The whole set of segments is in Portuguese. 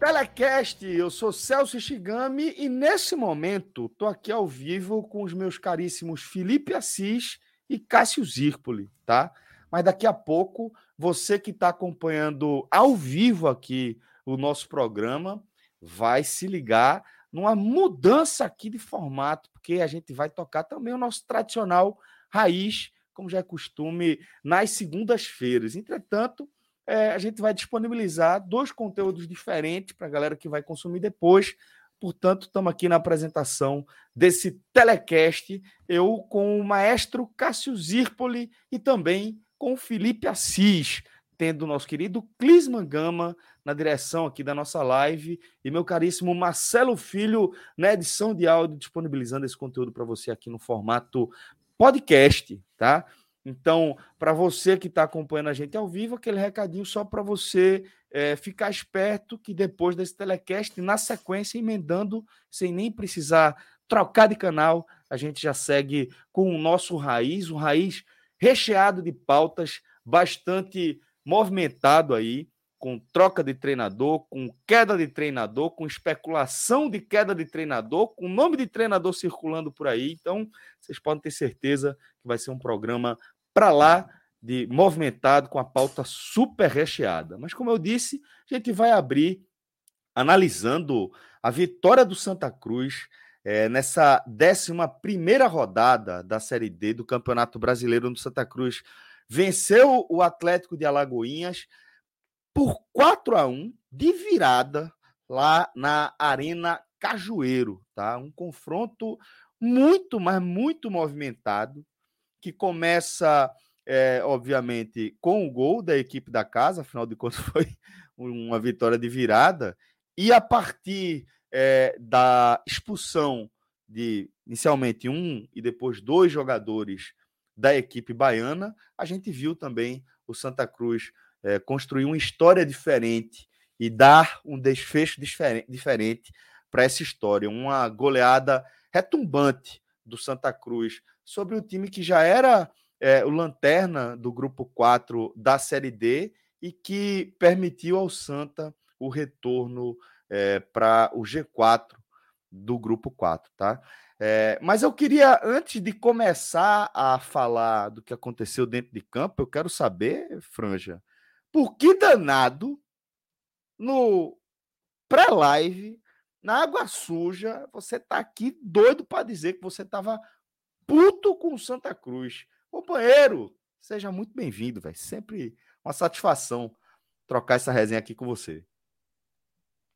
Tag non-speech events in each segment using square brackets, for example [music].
Telecast. Eu sou Celso Shigami e nesse momento tô aqui ao vivo com os meus caríssimos Felipe Assis e Cássio Zirpoli, tá? Mas daqui a pouco, você que está acompanhando ao vivo aqui o nosso programa, vai se ligar numa mudança aqui de formato, porque a gente vai tocar também o nosso tradicional raiz, como já é costume, nas segundas-feiras. Entretanto, é, a gente vai disponibilizar dois conteúdos diferentes para a galera que vai consumir depois. Portanto, estamos aqui na apresentação desse telecast, eu com o maestro Cássio Zirpoli e também com o Felipe Assis, tendo o nosso querido Clisman Gama na direção aqui da nossa live e meu caríssimo Marcelo Filho na edição de áudio, disponibilizando esse conteúdo para você aqui no formato podcast, tá? Então, para você que está acompanhando a gente ao vivo, aquele recadinho só para você é, ficar esperto que depois desse telecast, na sequência, emendando, sem nem precisar trocar de canal, a gente já segue com o nosso raiz, um raiz recheado de pautas, bastante movimentado aí, com troca de treinador, com queda de treinador, com especulação de queda de treinador, com nome de treinador circulando por aí. Então, vocês podem ter certeza que vai ser um programa para lá de movimentado, com a pauta super recheada. Mas, como eu disse, a gente vai abrir analisando a vitória do Santa Cruz é, nessa 11 rodada da Série D do Campeonato Brasileiro no Santa Cruz. Venceu o Atlético de Alagoinhas por 4 a 1 de virada lá na Arena Cajueiro, tá? Um confronto muito, mas muito movimentado que começa, é, obviamente, com o gol da equipe da casa, afinal de contas [laughs] foi uma vitória de virada, e a partir é, da expulsão de inicialmente um e depois dois jogadores da equipe baiana, a gente viu também o Santa Cruz é, construir uma história diferente e dar um desfecho diferente para essa história. Uma goleada retumbante do Santa Cruz sobre o time que já era é, o lanterna do grupo 4 da Série D e que permitiu ao Santa o retorno é, para o G4 do grupo 4, tá? É, mas eu queria, antes de começar a falar do que aconteceu dentro de campo, eu quero saber, Franja, por que danado no pré-live, na água suja, você tá aqui doido para dizer que você tava puto com Santa Cruz. Companheiro, seja muito bem-vindo, velho. Sempre uma satisfação trocar essa resenha aqui com você.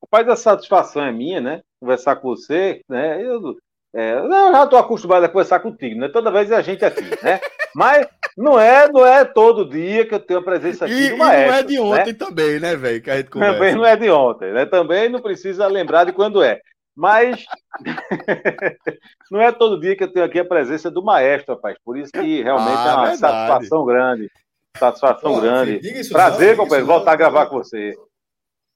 O pai da satisfação é minha, né? Conversar com você, né? Eu, é, eu já estou acostumado a conversar contigo, né? Toda vez a gente aqui, né? Mas não é, não é todo dia que eu tenho a presença aqui e, do maestro. E não é de ontem né? também, né, velho? Também não é de ontem, né? Também não precisa lembrar de quando é. Mas [laughs] não é todo dia que eu tenho aqui a presença do maestro, rapaz. Por isso que realmente ah, é uma verdade. satisfação grande. Satisfação Pô, grande. Prazer, não, companheiro, voltar não, a gravar com você.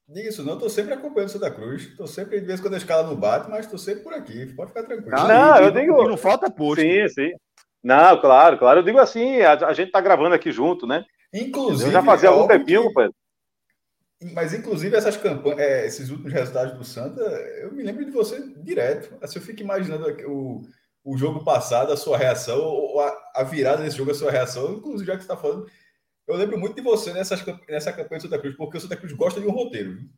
Diga isso não, estou sempre acompanhando o Santa Cruz. Estou sempre, de vez em quando a escala não bate, mas estou sempre por aqui. Pode ficar tranquilo. Não, não eu digo. Não falta posto. Sim, sim. Não, claro, claro. Eu digo assim, a, a gente está gravando aqui junto, né? Inclusive. Eu já fazia é algum tempinho, que... companheiro. Mas, inclusive, essas campanhas, é, esses últimos resultados do Santa, eu me lembro de você direto. Assim, eu fico imaginando o, o jogo passado, a sua reação, ou a, a virada desse jogo, a sua reação. Inclusive, já que você está falando, eu lembro muito de você nessas, nessa campanha do Santa Cruz, porque o Santa Cruz gosta de um roteiro. Viu?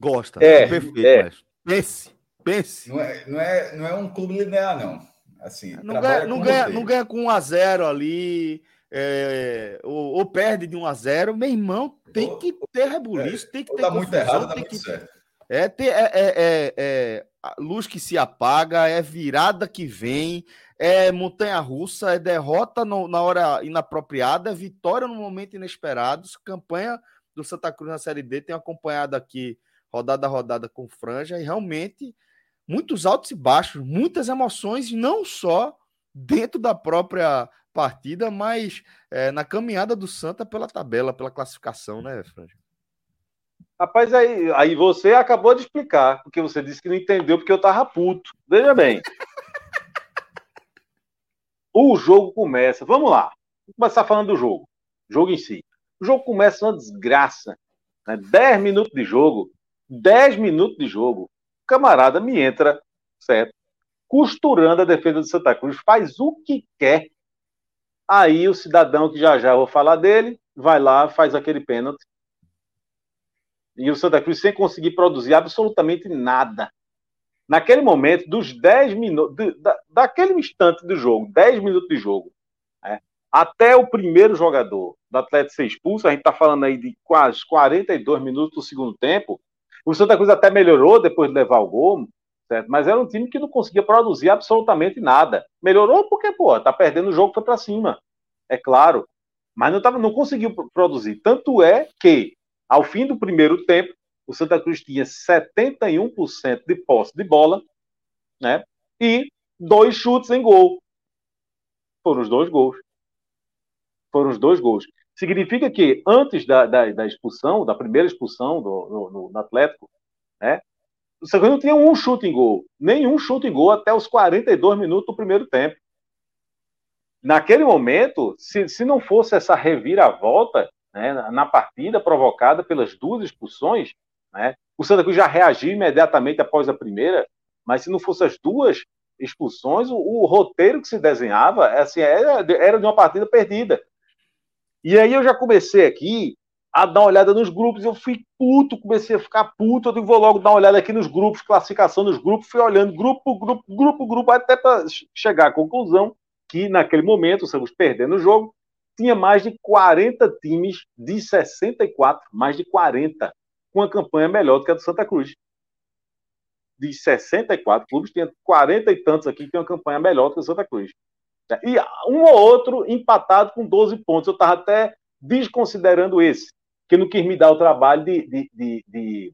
Gosta. É, perfeito. É. Pense, pense. Não é, não, é, não é um clube linear, não. Assim, não, ganha, não, ganha, não ganha com 1x0 ali, é, ou, ou, perde de 1x0. Meu irmão, tem que ter rebuliço, é, tem que ter. Dá muito errado, dá muito que, certo. É, ter, é, é, é, é luz que se apaga, é virada que vem, é montanha russa, é derrota no, na hora inapropriada, é vitória no momento inesperado. Campanha do Santa Cruz na Série D, tenho acompanhado aqui rodada a rodada com franja, e realmente muitos altos e baixos, muitas emoções, não só dentro da própria partida, mas é, na caminhada do Santa pela tabela, pela classificação, né, Franja? Rapaz, aí, aí você acabou de explicar, porque você disse que não entendeu porque eu tava puto. Veja bem. o jogo começa. Vamos lá. Vamos começar falando do jogo. Jogo em si. O jogo começa uma desgraça. Né? 10 minutos de jogo. 10 minutos de jogo. O camarada me entra, certo? Costurando a defesa do Santa Cruz, faz o que quer. Aí o cidadão, que já já vou falar dele, vai lá, faz aquele pênalti. E o Santa Cruz sem conseguir produzir absolutamente nada. Naquele momento, dos 10 minutos, da, daquele instante do jogo, 10 minutos de jogo, né, até o primeiro jogador do Atlético ser expulso, a gente está falando aí de quase 42 minutos do segundo tempo. O Santa Cruz até melhorou depois de levar o gol, certo? mas era um time que não conseguia produzir absolutamente nada. Melhorou porque, pô, tá perdendo o jogo, foi para cima, é claro. Mas não, tava, não conseguiu produzir. Tanto é que, ao fim do primeiro tempo, o Santa Cruz tinha 71% de posse de bola, né? E dois chutes em gol. Foram os dois gols. Foram os dois gols. Significa que antes da, da, da expulsão, da primeira expulsão do, do, do Atlético, né? O Santa Cruz não tinha um chute em gol. Nenhum chute em gol até os 42 minutos do primeiro tempo. Naquele momento, se, se não fosse essa reviravolta né, na partida provocada pelas duas expulsões, né? O Santa Cruz já reagiu imediatamente após a primeira, mas se não fosse as duas expulsões, o, o roteiro que se desenhava assim, era, era de uma partida perdida. E aí eu já comecei aqui a dar uma olhada nos grupos, eu fui puto, comecei a ficar puto, eu vou logo dar uma olhada aqui nos grupos, classificação dos grupos, fui olhando grupo, grupo, grupo, grupo, até para chegar à conclusão que naquele momento, estamos perdendo o jogo, tinha mais de 40 times de 64, mais de 40 com uma campanha melhor do que a do Santa Cruz. De 64 clubes, tinha 40 e tantos aqui que tem uma campanha melhor do que o Santa Cruz. E um ou outro empatado com 12 pontos. Eu estava até desconsiderando esse, que não quis me dar o trabalho de, de, de, de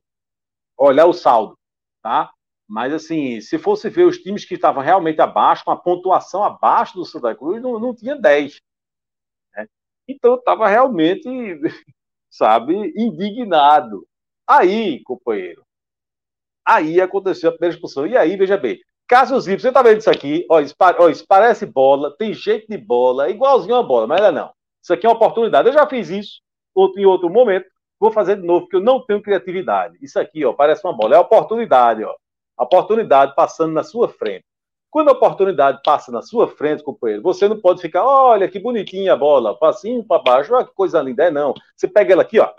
olhar o saldo. Tá? Mas, assim, se fosse ver os times que estavam realmente abaixo, com a pontuação abaixo do Santa Cruz, não, não tinha 10. Né? Então, eu estava realmente, [laughs] sabe, indignado. Aí, companheiro, aí aconteceu a primeira expulsão. E aí, veja bem, Cássio Zippo, você tá vendo isso aqui? Ó, isso, ó, isso parece bola, tem jeito de bola, é igualzinho a bola, mas não é não. Isso aqui é uma oportunidade. Eu já fiz isso outro, em outro momento, vou fazer de novo, porque eu não tenho criatividade. Isso aqui, ó, parece uma bola, é oportunidade, ó. A oportunidade passando na sua frente. Quando a oportunidade passa na sua frente, companheiro, você não pode ficar, olha que bonitinha a bola, passinho para baixo, olha que coisa linda. É não. Você pega ela aqui, ó,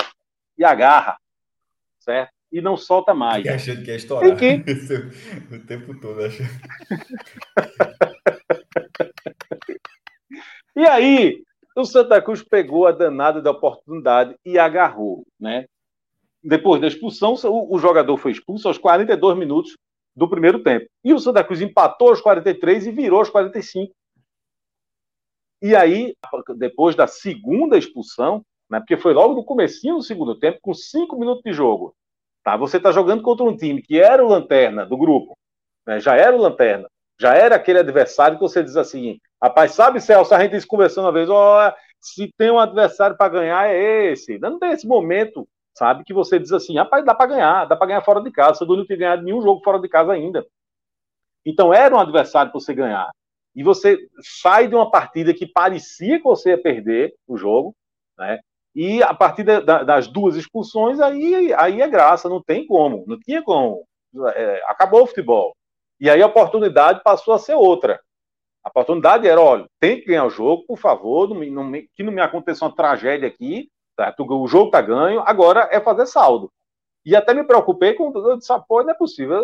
e agarra certo? E não solta mais. E achando que ia estourar. Que... [laughs] o tempo todo, achando. [laughs] e aí, o Santa Cruz pegou a danada da oportunidade e agarrou, né? Depois da expulsão, o, o jogador foi expulso aos 42 minutos do primeiro tempo. E o Santa Cruz empatou aos 43 e virou aos 45. E aí, depois da segunda expulsão, né, porque foi logo no comecinho do segundo tempo, com cinco minutos de jogo, Tá? Você está jogando contra um time que era o lanterna do grupo, né? já era o lanterna, já era aquele adversário que você diz assim, rapaz, sabe, Celso, a gente disse conversando uma vez, ó, oh, se tem um adversário para ganhar é esse. Não tem esse momento, sabe, que você diz assim, rapaz, dá para ganhar, dá para ganhar fora de casa. Você não tem ganhado nenhum jogo fora de casa ainda. Então era um adversário para você ganhar. E você sai de uma partida que parecia que você ia perder o jogo, né? E a partir da, das duas expulsões, aí, aí é graça, não tem como, não tinha como. É, acabou o futebol. E aí a oportunidade passou a ser outra. A oportunidade era, olha, tem que ganhar o jogo, por favor, não, não, que não me aconteça uma tragédia aqui, tá? o jogo tá ganho, agora é fazer saldo. E até me preocupei com, eu disse, pô, não é possível,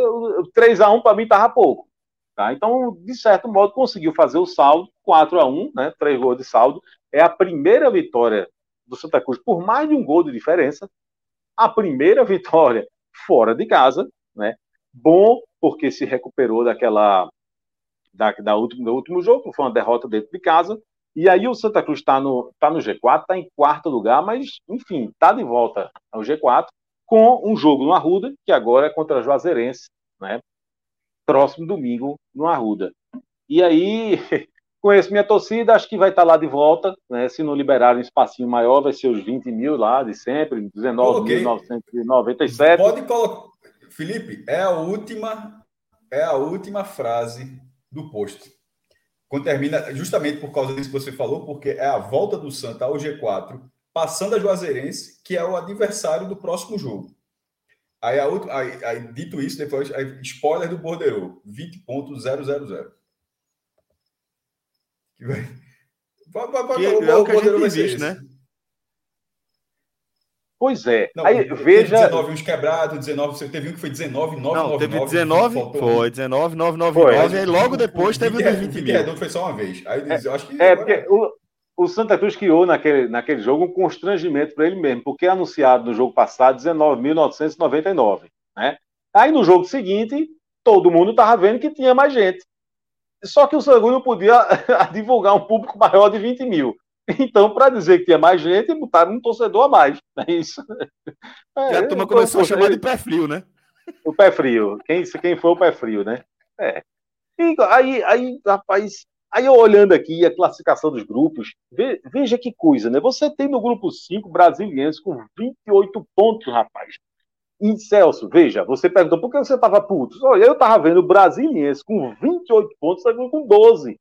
3x1 para mim tava pouco. Tá? Então, de certo modo, conseguiu fazer o saldo 4 a 1 né? Três gols de saldo. É a primeira vitória do Santa Cruz por mais de um gol de diferença. A primeira [laughs] vitória fora de casa, né? Bom, porque se recuperou daquela da, da último, do último jogo, que foi uma derrota dentro de casa. E aí o Santa Cruz está no, tá no G4, está em quarto lugar, mas, enfim, está de volta ao G4, com um jogo no Arruda, que agora é contra a Juazeirense, né? próximo domingo no Arruda. E aí, [laughs] conheço minha torcida, acho que vai estar tá lá de volta, né? se não liberar um espacinho maior, vai ser os 20 mil lá de sempre, 19.997. Pode colocar. Felipe, é a última, é a última frase do post quando termina, justamente por causa disso que você falou, porque é a volta do Santa ao G4, passando a Juazeirense, que é o adversário do próximo jogo. Aí, a, aí, aí dito isso, depois, aí, spoiler do Bordeiro, 20.000. Que vai. Vai, vai, vai, que o, é o que a gente existe, né? Pois é. Não, aí, veja. 19 uns quebrados, 19, você teve um que foi 19, 9, Não, teve 19, foi 19, 9, 9, foi. 9, e logo depois teve o de 20 mil. redondo foi só uma vez. Aí, é, eu acho que é, porque o, o Santa Cruz criou naquele, naquele jogo um constrangimento para ele mesmo, porque é anunciado no jogo passado 19.999, né? Aí no jogo seguinte, todo mundo estava vendo que tinha mais gente. Só que o Sangu não podia [laughs] divulgar um público maior de 20 mil. Então, para dizer que tinha mais gente, botaram um torcedor a mais. [laughs] É isso. É, a turma começou a chamar de pé frio, né? O pé frio. Quem, quem foi o pé frio, né? É. E aí, aí, rapaz, aí eu olhando aqui a classificação dos grupos, veja que coisa, né? Você tem no grupo 5 brasilienses com 28 pontos, rapaz. E Celso, veja, você perguntou por que você estava puto. Olha, eu estava vendo o brasiliense com 28 pontos, com 12.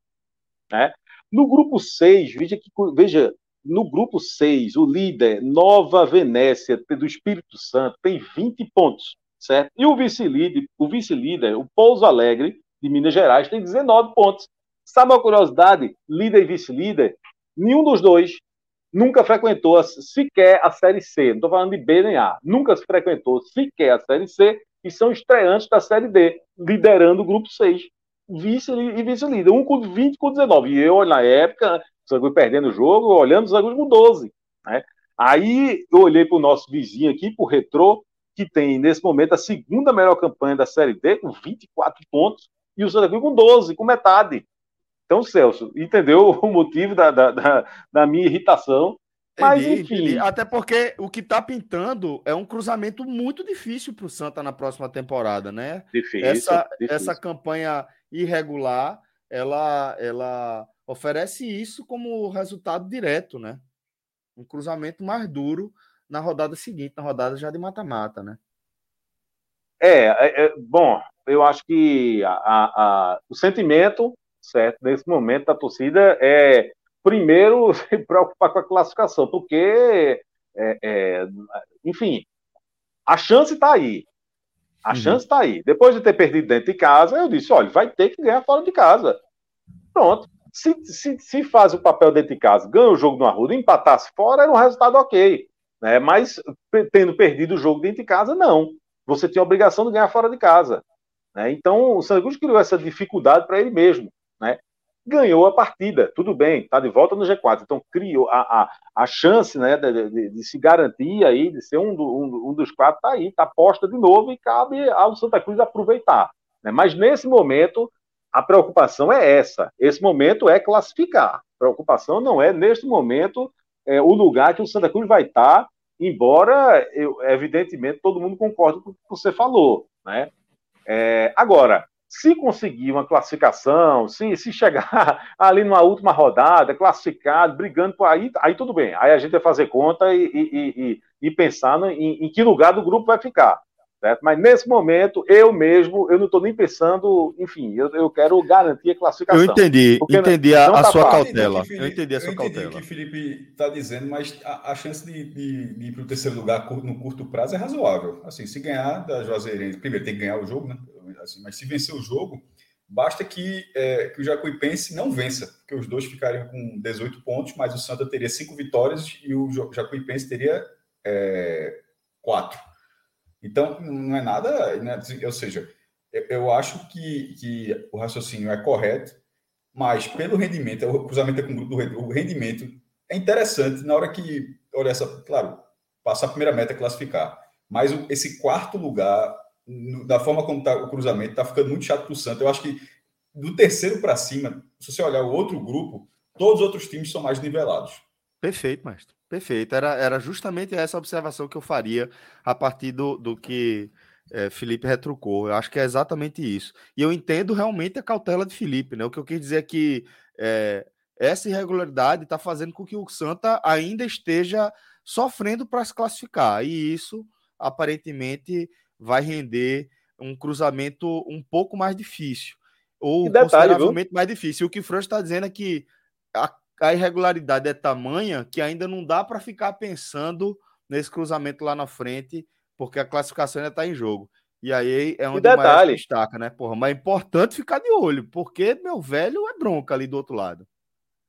Né? No grupo 6, veja, que, veja, no grupo 6, o líder, Nova Venécia, do Espírito Santo, tem 20 pontos, certo? E o vice-líder, o vice-líder, o Pouso Alegre, de Minas Gerais, tem 19 pontos. Sabe uma curiosidade? Líder e vice-líder, nenhum dos dois nunca frequentou sequer a Série C. Não estou falando de B nem A. Nunca frequentou sequer a Série C e são estreantes da Série D, liderando o grupo 6 vice e vice-líder. Um com 20 com 19. E eu, na época, o Sangue perdendo o jogo, olhando o Sangue com 12. Né? Aí eu olhei para o nosso vizinho aqui, para o Retrô, que tem, nesse momento, a segunda melhor campanha da Série D, com 24 pontos, e o Santa Cruz com 12, com metade. Então, Celso, entendeu o motivo da, da, da, da minha irritação? Mas, entendi, enfim. Entendi. Até porque o que está pintando é um cruzamento muito difícil para o Santa na próxima temporada, né? Difícil essa, difícil. essa campanha irregular, ela, ela oferece isso como resultado direto, né? Um cruzamento mais duro na rodada seguinte, na rodada já de mata-mata, né? É, é, é, bom, eu acho que a, a, a, o sentimento, certo, nesse momento da torcida é, primeiro, [laughs] se preocupar com a classificação, porque, é, é enfim, a chance está aí, a uhum. chance está aí. Depois de ter perdido dentro de casa, eu disse: olha, vai ter que ganhar fora de casa. Pronto. Se, se, se faz o papel dentro de casa, ganha o jogo no Arruda, empatasse fora, era um resultado ok. Né? Mas tendo perdido o jogo dentro de casa, não. Você tinha a obrigação de ganhar fora de casa. Né? Então, o Santos criou essa dificuldade para ele mesmo. Ganhou a partida, tudo bem, está de volta no G4, então criou a, a, a chance né, de, de, de, se garantir aí, de ser um, do, um, um dos quatro, está aí, está posta de novo e cabe ao Santa Cruz aproveitar. Né? Mas nesse momento, a preocupação é essa, esse momento é classificar, a preocupação não é, neste momento, é, o lugar que o Santa Cruz vai estar, tá, embora, eu, evidentemente, todo mundo concorde com o que você falou, né? É, agora, se conseguir uma classificação, se, se chegar [laughs] ali numa última rodada, classificado, brigando por aí, aí tudo bem. Aí a gente vai fazer conta e, e, e, e pensar em, em, que lugar do grupo vai ficar. Certo? Mas nesse momento, eu mesmo, eu não estou nem pensando, enfim, eu, eu quero garantir a classificação. Eu entendi, entendi a, a tá sua cautela. Eu entendi a sua cautela. Eu entendi o que o Felipe está dizendo, mas a, a chance de, de, de, ir para o terceiro lugar no curto prazo é razoável. Assim, se ganhar da Juazeirense, primeiro tem que ganhar o jogo, né? Assim, mas se vencer o jogo, basta que, é, que o Jacuipense não vença, porque os dois ficariam com 18 pontos, mas o Santa teria cinco vitórias e o Jacuipense teria é, quatro. Então, não é nada, né? ou seja, eu, eu acho que, que o raciocínio é correto, mas pelo rendimento, o cruzamento é com o grupo do o rendimento é interessante na hora que, olha essa, claro, passar a primeira meta é classificar, mas esse quarto lugar, da forma como está o cruzamento, está ficando muito chato para o Santos. Eu acho que do terceiro para cima, se você olhar o outro grupo, todos os outros times são mais nivelados. Perfeito, mestre. Perfeito. Era, era justamente essa observação que eu faria a partir do, do que é, Felipe retrucou. Eu acho que é exatamente isso. E eu entendo realmente a cautela de Felipe, né? O que eu quis dizer é que é, essa irregularidade está fazendo com que o Santa ainda esteja sofrendo para se classificar. E isso, aparentemente, vai render um cruzamento um pouco mais difícil. Ou detalhe, consideravelmente viu? mais difícil. O que o Franz está dizendo é que a a irregularidade é tamanha que ainda não dá para ficar pensando nesse cruzamento lá na frente, porque a classificação ainda está em jogo. E aí é onde o mais destaca, né? Porra, mas é importante ficar de olho, porque meu velho é bronca ali do outro lado.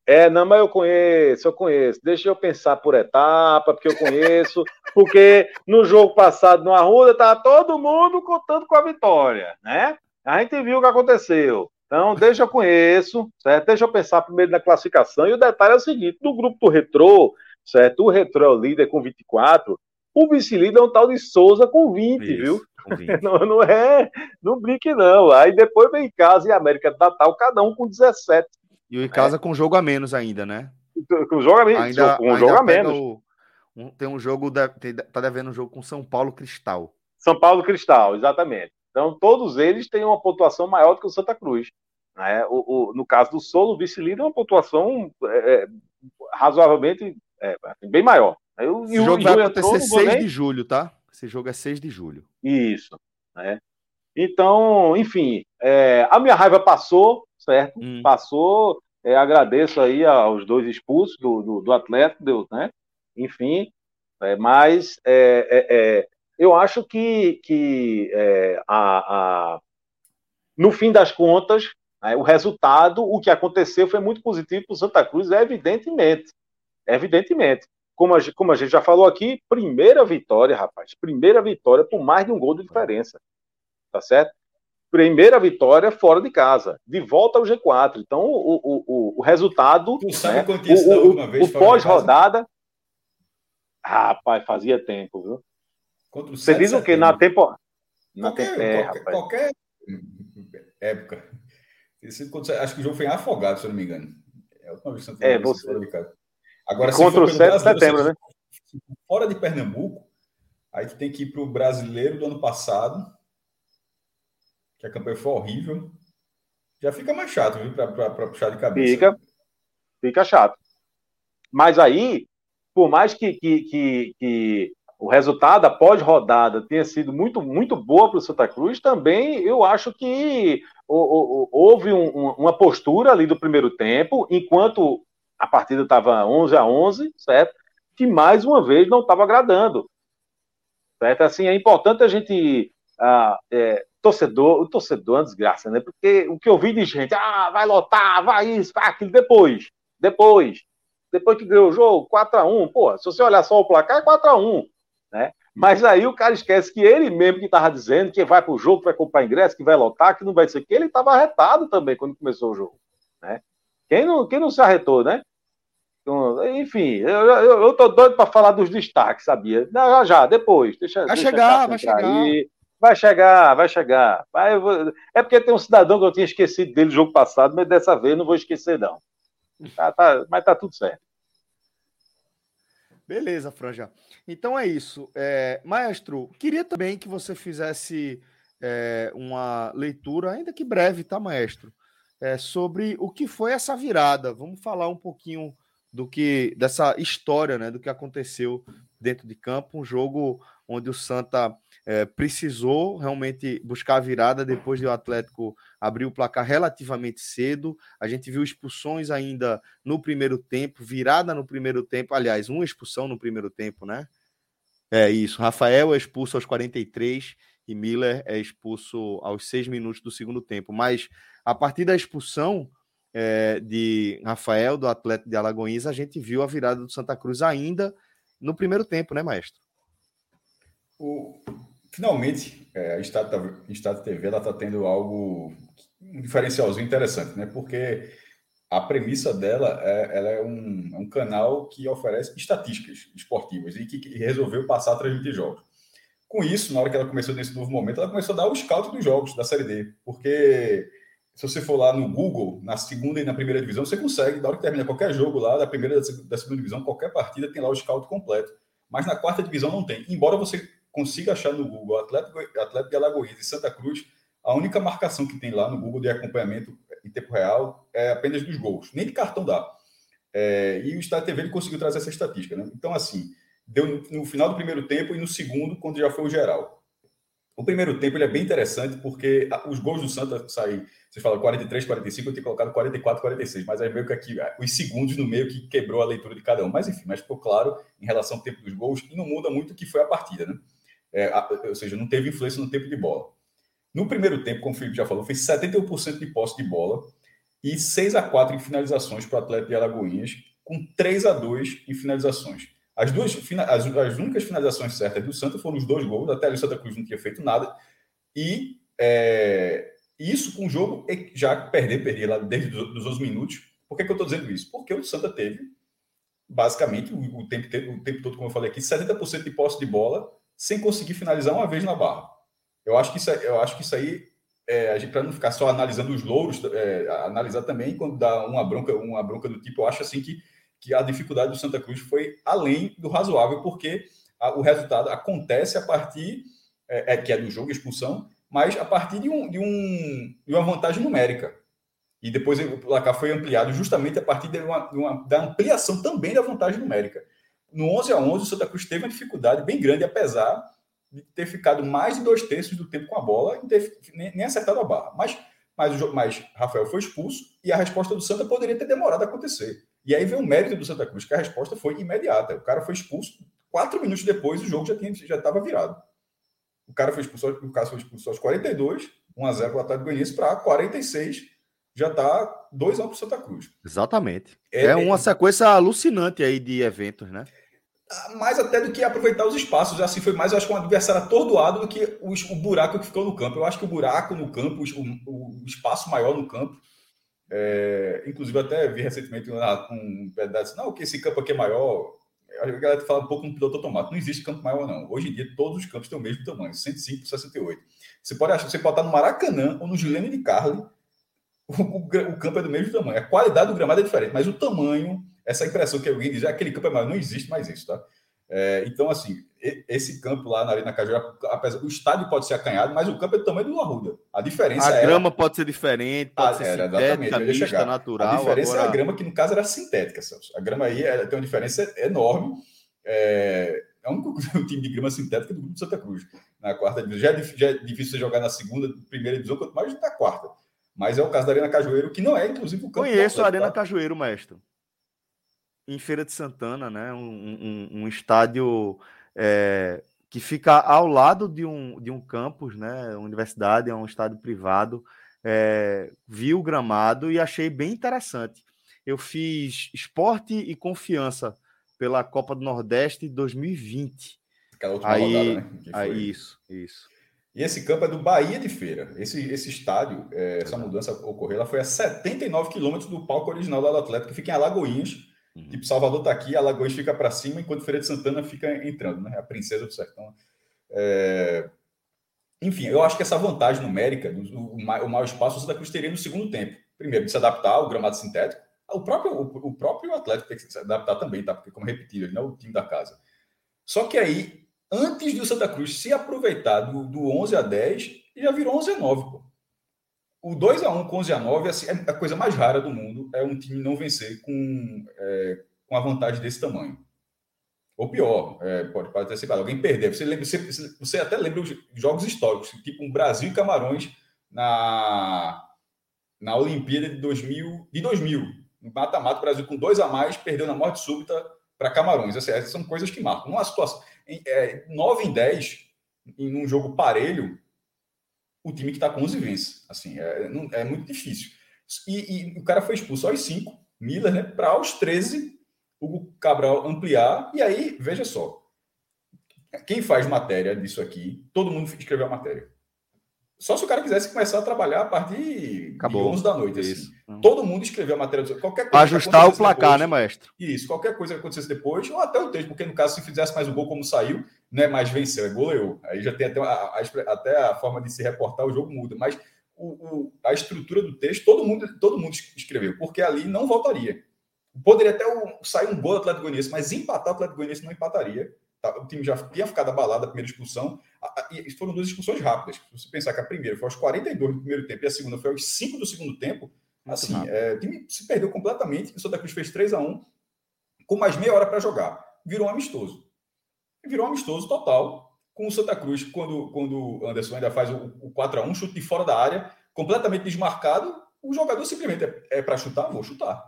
É, não, mas eu conheço, eu conheço. Deixa eu pensar por etapa, porque eu conheço. [laughs] porque no jogo passado no Arruda tava todo mundo contando com a vitória, né? A gente viu o que aconteceu. Então, deixa eu conheço, certo? Deixa eu pensar primeiro na classificação. E o detalhe é o seguinte: no grupo do Retrô, certo? O Retrô é o líder com 24, o vice-líder é um tal de Souza com 20, Isso, viu? Com 20. [laughs] Não, não é, não brinque não. Aí depois vem Casa e América do Natal, cada um com 17. E o Icasa é. com jogo a menos ainda, né? Com jogo a menos. Ainda, com jogo a menos. O, um, tem um jogo, de, tá devendo um jogo com São Paulo Cristal. São Paulo Cristal, exatamente. Então, todos eles têm uma pontuação maior do que o Santa Cruz. Né? O, o, no caso do Solo, o vice-líder é uma pontuação é, é razoavelmente é, bem maior. Eu, Esse jogo vai acontecer 6 nem... de julho, tá? Esse jogo é 6 de julho. Isso. Né? Então, enfim, é, a minha raiva passou, certo? Hum. Passou. É, agradeço aí aos dois expulsos do, do, do Atlético, deu, né? Enfim, é, mas é, eu acho que, que a, a, no fim das contas, né? O resultado, o que aconteceu foi muito positivo para o Santa Cruz, evidentemente. Evidentemente. Como a, como a gente já falou aqui, primeira vitória, rapaz. Primeira vitória por mais de um gol de diferença. Tá certo? Primeira vitória fora de casa, de volta ao G4. Então, o, o, o, o resultado. Tu sabe né? o, o, o pós-rodada. Rapaz, fazia tempo, viu? Você diz o quê? Na temporada. Na qualquer, tempo, qualquer, qualquer época. Acho que o jogo foi em Afogado, se eu não me engano. É a última vez que é, você... fora de casa. Agora, Contra o 7 de setembro, né? Fora de Pernambuco, aí tu tem que ir para o brasileiro do ano passado, que a campanha foi horrível. Já fica mais chato, viu? Para puxar de cabeça. Fica. Fica chato. Mas aí, por mais que, que, que, que o resultado após rodada tenha sido muito, muito boa para o Santa Cruz, também eu acho que houve um, uma postura ali do primeiro tempo, enquanto a partida estava 11 a 11, certo? Que mais uma vez não estava agradando. Certo? Assim, é importante a gente. Ah, é, torcedor, o torcedor é uma desgraça, né? Porque o que eu vi de gente, ah, vai lotar, vai isso, vai aquilo, depois, depois, depois que ganhou o jogo, 4x1, pô, se você olhar só o placar, é 4x1 né? Mas aí o cara esquece que ele mesmo que estava dizendo que vai para o jogo, que vai comprar ingresso, que vai lotar, que não vai ser que ele estava arretado também quando começou o jogo. Né? Quem, não, quem não se arretou, né? Então, enfim, eu, eu, eu tô doido para falar dos destaques, sabia? Não, já, já, depois. Deixa, vai deixa chegar, vai chegar. Aí. Vai chegar, vai chegar. Vai. É porque tem um cidadão que eu tinha esquecido dele no jogo passado, mas dessa vez não vou esquecer, não. Tá, tá, mas tá tudo certo. Beleza, Franja. Então é isso. É, maestro, queria também que você fizesse é, uma leitura, ainda que breve, tá, maestro? É, sobre o que foi essa virada. Vamos falar um pouquinho do que dessa história, né, do que aconteceu dentro de campo, um jogo onde o Santa é, precisou realmente buscar a virada depois de o Atlético abrir o placar relativamente cedo. A gente viu expulsões ainda no primeiro tempo, virada no primeiro tempo, aliás, uma expulsão no primeiro tempo, né? É isso. Rafael é expulso aos 43 e Miller é expulso aos 6 minutos do segundo tempo. Mas a partir da expulsão é, de Rafael, do Atlético de Alagoas, a gente viu a virada do Santa Cruz ainda no primeiro tempo, né, maestro? Finalmente, é, a Estado, TV está tendo algo, um diferencialzinho interessante, né? Porque a premissa dela é, ela é um, é um canal que oferece estatísticas esportivas e que, que, resolveu passar a transmitir jogos. Com isso, na hora que ela começou nesse novo momento, ela começou a dar o scout dos jogos da Série D, porque se você for lá no Google, na segunda e na primeira divisão, você consegue, na hora que termina qualquer jogo lá, da primeira da segunda divisão, qualquer partida tem lá o scout completo. Mas na quarta divisão não tem. Embora você consiga achar no Google Atlético, Atlético de Alagoas e Santa Cruz, a única marcação que tem lá no Google de acompanhamento em tempo real é apenas dos gols, nem de cartão dá. É, e o Estado TV ele conseguiu trazer essa estatística. Né? Então, assim, deu no, final do primeiro tempo e no segundo, quando já foi o geral. O primeiro tempo ele é bem interessante porque os gols do Santa saem, você fala 43, 45, eu tinha colocado 44, 46, mas aí meio que aqui, os segundos no meio que quebrou a leitura de cada um. Mas enfim, mas ficou claro em relação ao tempo dos gols e não muda muito o que foi a partida, né? É, ou seja, não teve influência no tempo de bola. No primeiro tempo, como o Felipe já falou, fez 71% de posse de bola e 6 a 4 em finalizações para o Atlético de Alagoinhas, com 3 a 2 em finalizações. As duas as, as únicas finalizações certas do Santa foram os dois gols, até ali o Santa Cruz não tinha feito nada. E é, isso com o jogo já perder, perder lá desde os 11 minutos. Por que, que eu estou dizendo isso? Porque o Santa teve, basicamente, o, o, tempo, o tempo todo, como eu falei aqui, 70% de posse de bola sem conseguir finalizar uma vez na barra. Eu acho que isso, eu acho que isso aí, é, para não ficar só analisando os louros, é, analisar também quando dá uma bronca, uma bronca do tipo, eu acho assim que, que a dificuldade do Santa Cruz foi além do razoável, porque a, o resultado acontece a partir, é, é, que é do jogo, expulsão, mas a partir de, um, de, um, de uma vantagem numérica. E depois o placar foi ampliado justamente a partir de uma, de uma, da ampliação também da vantagem numérica. No 11 a 11 o Santa Cruz teve uma dificuldade bem grande, apesar de ter ficado mais de dois terços do tempo com a bola e ter, nem, nem acertado a barra. Mas, mas, mas Rafael foi expulso e a resposta do Santa poderia ter demorado a acontecer. E aí veio o mérito do Santa Cruz, que a resposta foi imediata. O cara foi expulso, quatro minutos depois o jogo já já estava virado. O cara foi expulso, o caso foi expulso aos 42, 1 a 0 para o Atlético Goianiense para 46 já está 2 a 1 para o Santa Cruz. Exatamente. É, é uma sequência alucinante aí de eventos, né? Mais até do que aproveitar os espaços. Assim foi mais, eu acho, um adversário atordoado do que o, o buraco que ficou no campo. Eu acho que o buraco no campo, o, o espaço maior no campo. É, inclusive, até vi recentemente um, um pedaço, não, que esse campo aqui é maior. A galera fala um pouco no piloto automático. Não existe campo maior, não. Hoje em dia, todos os campos têm o mesmo tamanho, 105 por 68. Você pode achar, você pode estar no Maracanã ou no Gilene de Carli, o, o, o campo é do mesmo tamanho. A qualidade do gramado é diferente, mas o tamanho essa impressão que alguém diz, aquele campo é maior, não existe mais isso, tá? É, então, assim, esse campo lá na Arena Cajueira, apesar, o estádio pode ser acanhado, mas o campo é do tamanho do Arruda. A diferença a é. A grama pode ser diferente, pode ah, ser era, sintética, mista, natural. A diferença agora... é a grama, que no caso era sintética, Celso. A grama aí é, tem uma diferença enorme. É, é o único [laughs] time de grama sintética do grupo de Santa Cruz. Na quarta divisão. Já é, já é difícil jogar na segunda, primeira divisão, quanto mais na quarta. Mas é o caso da Arena Cajueiro, que não é, inclusive, o campo. Conheço a Arena tá? Cajueiro, mestre em Feira de Santana, né? Um, um, um estádio é, que fica ao lado de um, de um campus, né? Universidade, é um estádio privado. É, vi o gramado e achei bem interessante. Eu fiz esporte e confiança pela Copa do Nordeste 2020. Aquela última aí, rodada, né? Aí, isso, isso. E esse campo é do Bahia de Feira. Esse, esse estádio, é, essa mudança ocorreu, ela foi a 79 quilômetros do palco original do Atlético, que fica em Alagoinhas, Uhum. Tipo, Salvador está aqui, Alagoas fica para cima, enquanto Feira de Santana fica entrando, né? A princesa do sertão. É... Enfim, eu acho que essa vantagem numérica, o, maior espaço, o Santa Cruz teria no segundo tempo. Primeiro, de se adaptar ao gramado sintético. O próprio, o, o próprio Atlético tem que se adaptar também, tá? Porque, como repetido, ele não é o time da casa. Só que aí, antes do Santa Cruz se aproveitar do, do 11 a 10, já virou 11 a 9, pô. O 2 a 1 com 11 a 9 assim, é a coisa mais rara do mundo, é um time não vencer com, é, com a vantagem desse tamanho. Ou pior, é, pode, pode ter sido alguém perder. Você, lembra, você, você até lembra os jogos históricos, tipo um Brasil e Camarões na, na Olimpíada de 2000, de 2000. No mata-mata, o Brasil com dois a mais perdeu na morte súbita para Camarões. Assim, essas são coisas que marcam. Numa situação, em, é, 9 em 10, em um jogo parelho, o time que está com 11 vence. Assim, é, não, é muito difícil. E, e, o cara foi expulso aos 5, Miller, né? Para aos 13, o Cabral ampliar. E aí, veja só. quem faz matéria disso aqui, todo mundo escreveu a matéria. Só se o cara quisesse começar a trabalhar a partir Acabou. de 11 da noite. Assim. Todo mundo escreveu a matéria. Qualquer coisa Ajustar o placar, depois, né, maestro? Isso, qualquer coisa que acontecesse depois, ou até o texto, porque no caso, se fizesse mais um gol como saiu, não é mais venceu, é goleou. Aí já tem até a, a, até a forma de se reportar, o jogo muda. Mas o, o, a estrutura do texto, todo mundo, todo mundo escreveu, porque ali não voltaria. Poderia até o, sair um gol do Atlético Goianiense, mas empatar o Atlético Goianiense não empataria. Tá? O time já tinha ficado abalado a primeira expulsão. E foram duas expulsões rápidas. Se você pensar que a primeira foi aos 42 do primeiro tempo e a segunda foi aos 5 do segundo tempo, assim, é, o time se perdeu completamente. O Santa Cruz fez 3 a 1 com mais meia hora para jogar. Virou um amistoso. Virou um amistoso total com o Santa Cruz, quando, quando o Anderson ainda faz o, o 4 a 1 chute de fora da área, completamente desmarcado, o jogador simplesmente é, é para chutar, vou chutar.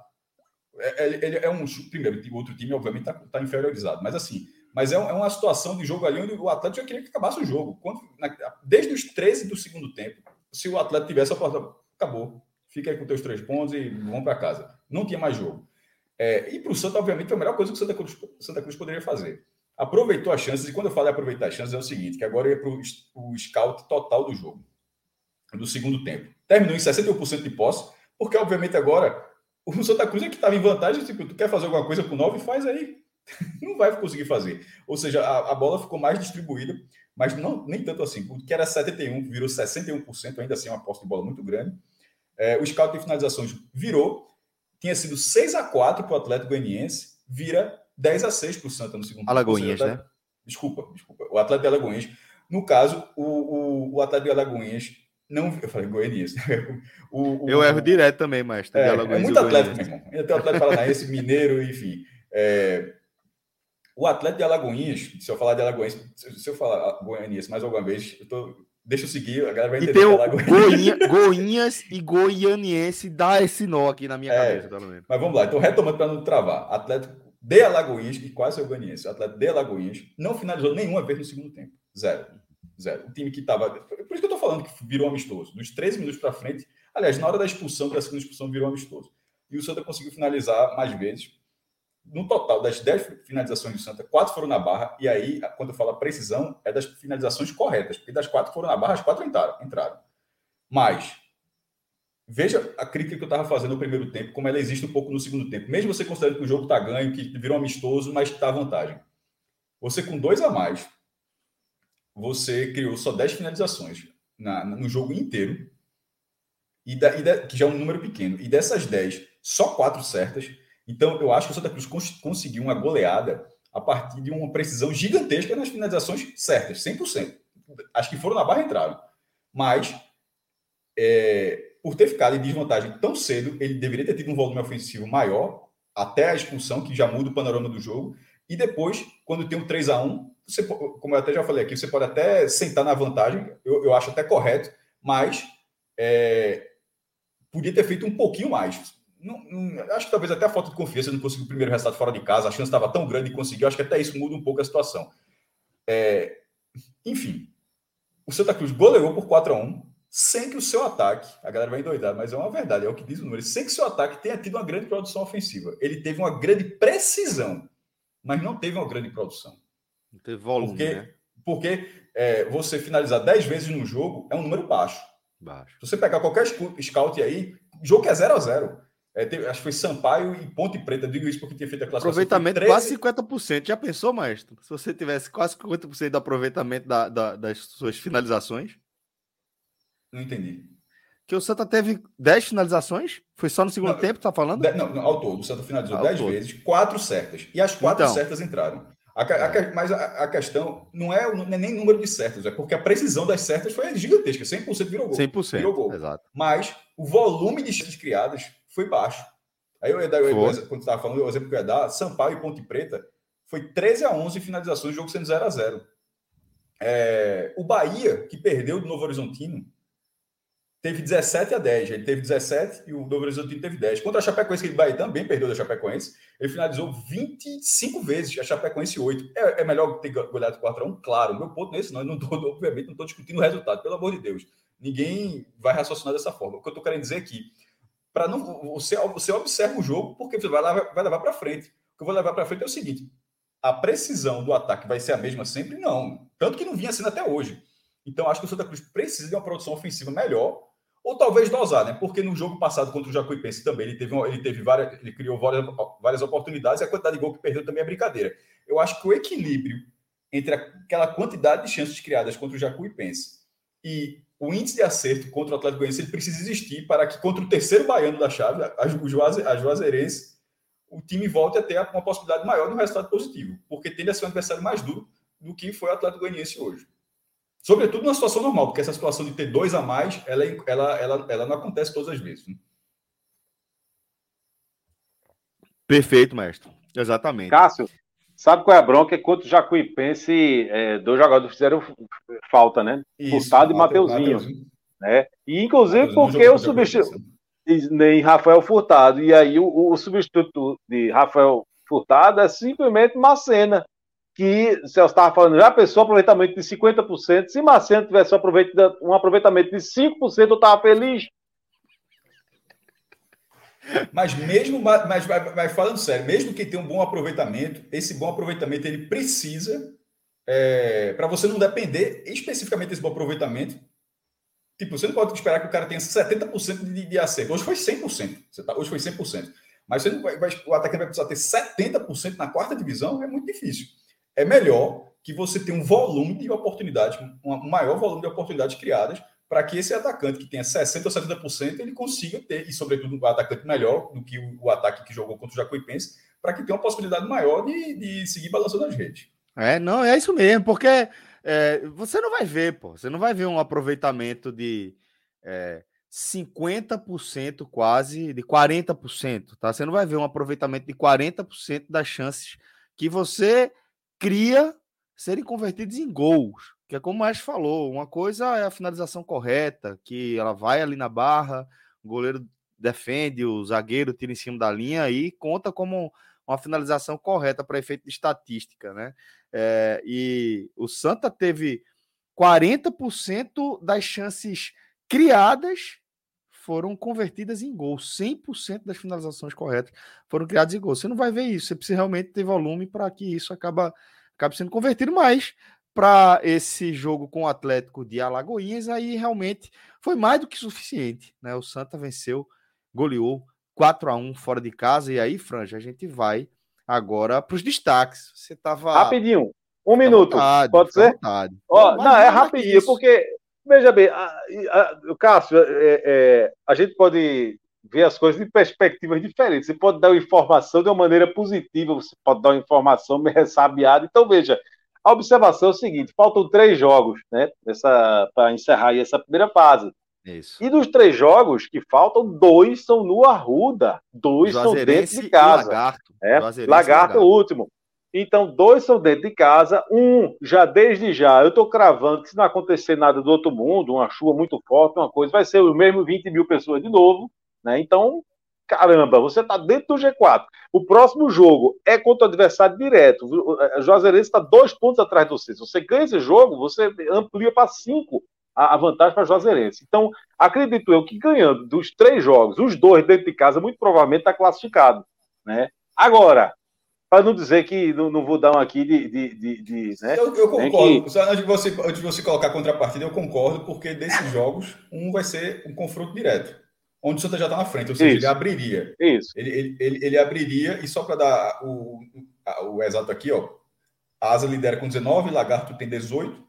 É, é, ele é, é um primeiro, o outro time obviamente está tá inferiorizado, mas assim, mas é, é, uma situação de jogo ali onde o Atlético já queria que acabasse o jogo. Quando, na, desde os 13 do segundo tempo, se o Atlético tivesse a porta, acabou. Fica aí com teus três pontos e vão para casa. Não tinha mais jogo. É, e para o Santa, obviamente, foi a melhor coisa que o Santa Cruz, Santa Cruz poderia fazer. Aproveitou as chances, e quando eu falo aproveitar as chances, é o seguinte: que agora ia para o scout total do jogo, do segundo tempo. Terminou em 61% de posse, porque, obviamente, agora o Santa Cruz é que estava em vantagem. Tipo, tu quer fazer alguma coisa com 9, faz aí. [laughs] não vai conseguir fazer. Ou seja, a, a, bola ficou mais distribuída, mas não nem tanto assim, porque era 71, virou 61%, ainda assim uma posse de bola muito grande. É, o scout de finalizações virou, tinha sido 6 a 4 para o Atlético Goianiense, vira 10 a 6 para o Santa no segundo Alagoinhas, né? Desculpa, desculpa. O Atlético de Alagoinhas. No caso, o, o, o Atlético de Alagoinhas não, eu falei Goianiense. [laughs] O, o, eu erro direto também, mas é, é muito Atlético, meu irmão. Ainda tem o Atlético Paranaense, Mineiro, enfim. É, o Atlético de Alagoinhas, se eu falar de Alagoinhas, se eu falar Goianiense mais alguma vez, eu tô, deixa eu seguir, a galera vai entender. E tem o Goinha, [laughs] Goinhas e Goianiense, dá esse nó aqui na minha é, cabeça, pelo menos. Mas vamos lá, então retomando para não travar. Atlético de Alagoinhas, e quase é o Goianiense, Atlético de Alagoinhas não finalizou nenhuma vez no segundo tempo. Zero. Zero. O time que estava. Por isso que eu estou falando que virou amistoso. Dos 13 minutos para frente, aliás, na hora da expulsão, da segunda expulsão, virou amistoso. E o Santa conseguiu finalizar mais vezes no total das 10 finalizações do Santa, quatro foram na barra, e aí, quando eu falo a precisão, é das finalizações corretas, porque das quatro foram na barra, as quatro entraram. entraram. Mas, veja a crítica que eu estava fazendo no primeiro tempo, como ela existe um pouco no segundo tempo. Mesmo você considerando que o jogo está ganho, que virou amistoso, mas está à vantagem. Você com dois a mais, você criou só 10 finalizações na, no jogo inteiro, e, da, e da, que já é um número pequeno. E dessas 10, só quatro certas então, eu acho que o Santa Cruz cons conseguiu uma goleada a partir de uma precisão gigantesca nas finalizações certas, 100%. Acho que foram na barra entraram. Mas, é, por ter ficado em desvantagem tão cedo, ele deveria ter tido um volume ofensivo maior, até a expulsão, que já muda o panorama do jogo. E depois, quando tem um 3 a 1 você, como eu até já falei aqui, você pode até sentar na vantagem, eu, eu acho até correto, mas é, podia ter feito um pouquinho mais não, não, acho que talvez até a falta de confiança não conseguiu o primeiro resultado fora de casa, a chance estava tão grande de conseguir, acho que até isso muda um pouco a situação. É, enfim, o Santa Cruz goleou por 4 a 1 sem que o seu ataque, a galera vai endoidar, mas é uma verdade, é o que diz o número, sem que o seu ataque tenha tido uma grande produção ofensiva. Ele teve uma grande precisão, mas não teve uma grande produção. Não teve volume, porque, né? Porque é, você finalizar 10 vezes no jogo é um número baixo. Baixo. Se você pegar qualquer scout aí, jogo que é 0 a 0 é, teve, acho que foi Sampaio e Ponte Preta. Digo isso porque tinha feito a classificação. Aproveitamento 13... quase 50%. Já pensou, maestro? Se você tivesse quase 50% do aproveitamento da, da, das suas finalizações? Não entendi. Que o Santa teve 10 finalizações? Foi só no segundo não, tempo, tá falando? De, não, não, ao todo. O Santa finalizou 10 vezes, quatro certas. E as quatro então, certas entraram. A, a, é. mas a, a, questão não é, não é nem número de certas, é porque a precisão das certas foi gigantesca. 100% virou gol. 100%. Virou gol. Exato. Mas o volume de chances criadas foi baixo. Aí eu ia dar, eu, quando estava falando, o exemplo que eu ia dar, Sampaio e Ponte Preta, foi 13 a 11 finalizações, jogo sendo 0 a 0 é, O Bahia, que perdeu do Novo Horizontino, teve 17 a 10. Ele teve 17 e o Novo Horizontino teve 10. Contra a Chapecoense, que ele Bahia também perdeu da Chapecoense, ele finalizou 25 vezes, a Chapecoense 8. É, é melhor ter goleado 4 a 1 Claro, meu ponto nesse é não, eu não tô, [laughs] obviamente não estou discutindo o resultado, pelo amor de Deus. Ninguém vai raciocinar dessa forma. O que eu estou querendo dizer aqui, para não você, você observa o jogo porque você vai, vai levar para frente. O que eu vou levar para frente é o seguinte: a precisão do ataque vai ser a mesma sempre? Não. Tanto que não vinha sendo até hoje. Então, acho que o Santa Cruz precisa de uma produção ofensiva melhor, ou talvez dosar, né? Porque no jogo passado contra o Jacuipense também, ele teve, ele teve várias, ele criou várias, várias oportunidades e a quantidade de gol que perdeu também é brincadeira. Eu acho que o equilíbrio entre aquela quantidade de chances criadas contra o Jacuipense e o índice de acerto contra o Atlético Goianiense ele precisa existir para que contra o terceiro baiano da chave, a, Juaze, a Juazeirense, o time volte a ter uma possibilidade maior de um resultado positivo, porque tende a ser um adversário mais duro do que foi o Atlético Goianiense hoje. Sobretudo na situação normal, porque essa situação de ter dois a mais, ela, ela, ela, ela não acontece todas as vezes. Né? Perfeito, mestre. Exatamente. Cássio, sabe qual é a bronca? É quando o Jacuipense, é, dois jogadores fizeram falta, né? Furtado e Mateuzinho. Né? E inclusive porque o substituto nem Rafael Furtado. E aí o, o substituto de Rafael Furtado é simplesmente Macena que o Celso estava falando, já pensou aproveitamento de 50%, se Marcelo tivesse um aproveitamento de 5%, eu estava feliz. Mas mesmo, mas, mas, falando sério, mesmo que tenha um bom aproveitamento, esse bom aproveitamento ele precisa, é, para você não depender especificamente desse bom aproveitamento, tipo, você não pode esperar que o cara tenha 70% de, de acerto. Hoje foi 100%, você tá, hoje foi 100%. Mas você não vai, vai, o atacante vai precisar ter 70% na quarta divisão, é muito difícil é melhor que você tenha um volume de oportunidades, um maior volume de oportunidades criadas, para que esse atacante que tenha 60% ou 70%, ele consiga ter, e sobretudo um atacante melhor do que o, o ataque que jogou contra o Jacuipense, para que tenha uma possibilidade maior de, de seguir balançando as redes. É, não, é isso mesmo, porque é, você não vai ver, pô, você não vai ver um aproveitamento de é, 50% quase, de 40%, tá? Você não vai ver um aproveitamento de 40% das chances que você cria serem convertidos em gols. Que é como o Maestro falou, uma coisa é a finalização correta, que ela vai ali na barra, o goleiro defende, o zagueiro tira em cima da linha e conta como uma finalização correta para efeito de estatística, né? É, e o Santa teve 40% das chances criadas foram convertidas em gol. 100% das finalizações corretas foram criadas em gol. Você não vai ver isso. Você precisa realmente ter volume para que isso acaba, acabe sendo convertido. Mas para esse jogo com o Atlético de Alagoinhas, aí realmente foi mais do que suficiente. Né? O Santa venceu, goleou 4 a 1 fora de casa. E aí, Franja, a gente vai agora para os destaques. Você estava. Rapidinho. Um minuto, vontade, pode ser? Ó, não, é rapidinho, porque Veja bem, a, a, o Cássio, é, é, a gente pode ver as coisas de perspectivas diferentes. Você pode dar uma informação de uma maneira positiva, você pode dar uma informação meio ressabiada. Então, veja, a observação é o seguinte: faltam três jogos, né? Para encerrar essa primeira fase. Isso. E dos três jogos que faltam, dois são no Arruda, dois são dentro de casa. Lagarto. É, Lagarto, Lagarto é o último. Então, dois são dentro de casa, um já desde já. Eu estou cravando que se não acontecer nada do outro mundo, uma chuva muito forte, uma coisa, vai ser o mesmo 20 mil pessoas de novo. Né? Então, caramba, você está dentro do G4. O próximo jogo é contra o adversário direto. O Juazeirense está dois pontos atrás do sexto. Você ganha esse jogo, você amplia para cinco a vantagem para Juazeirense. Então, acredito eu que ganhando dos três jogos, os dois dentro de casa, muito provavelmente está classificado. Né? Agora, para não dizer que não, não, vou dar um aqui de. de, de, de né? eu, eu, concordo. Que... Só antes de, você, antes de você colocar a contrapartida, eu concordo, porque desses jogos, um vai ser um confronto direto. Onde o Santa já está na frente, ou seja, Isso. ele abriria. Isso. Ele, ele, ele, ele abriria, e só para dar o, o, exato aqui, ó. A Asa lidera com 19, Lagarto tem 18,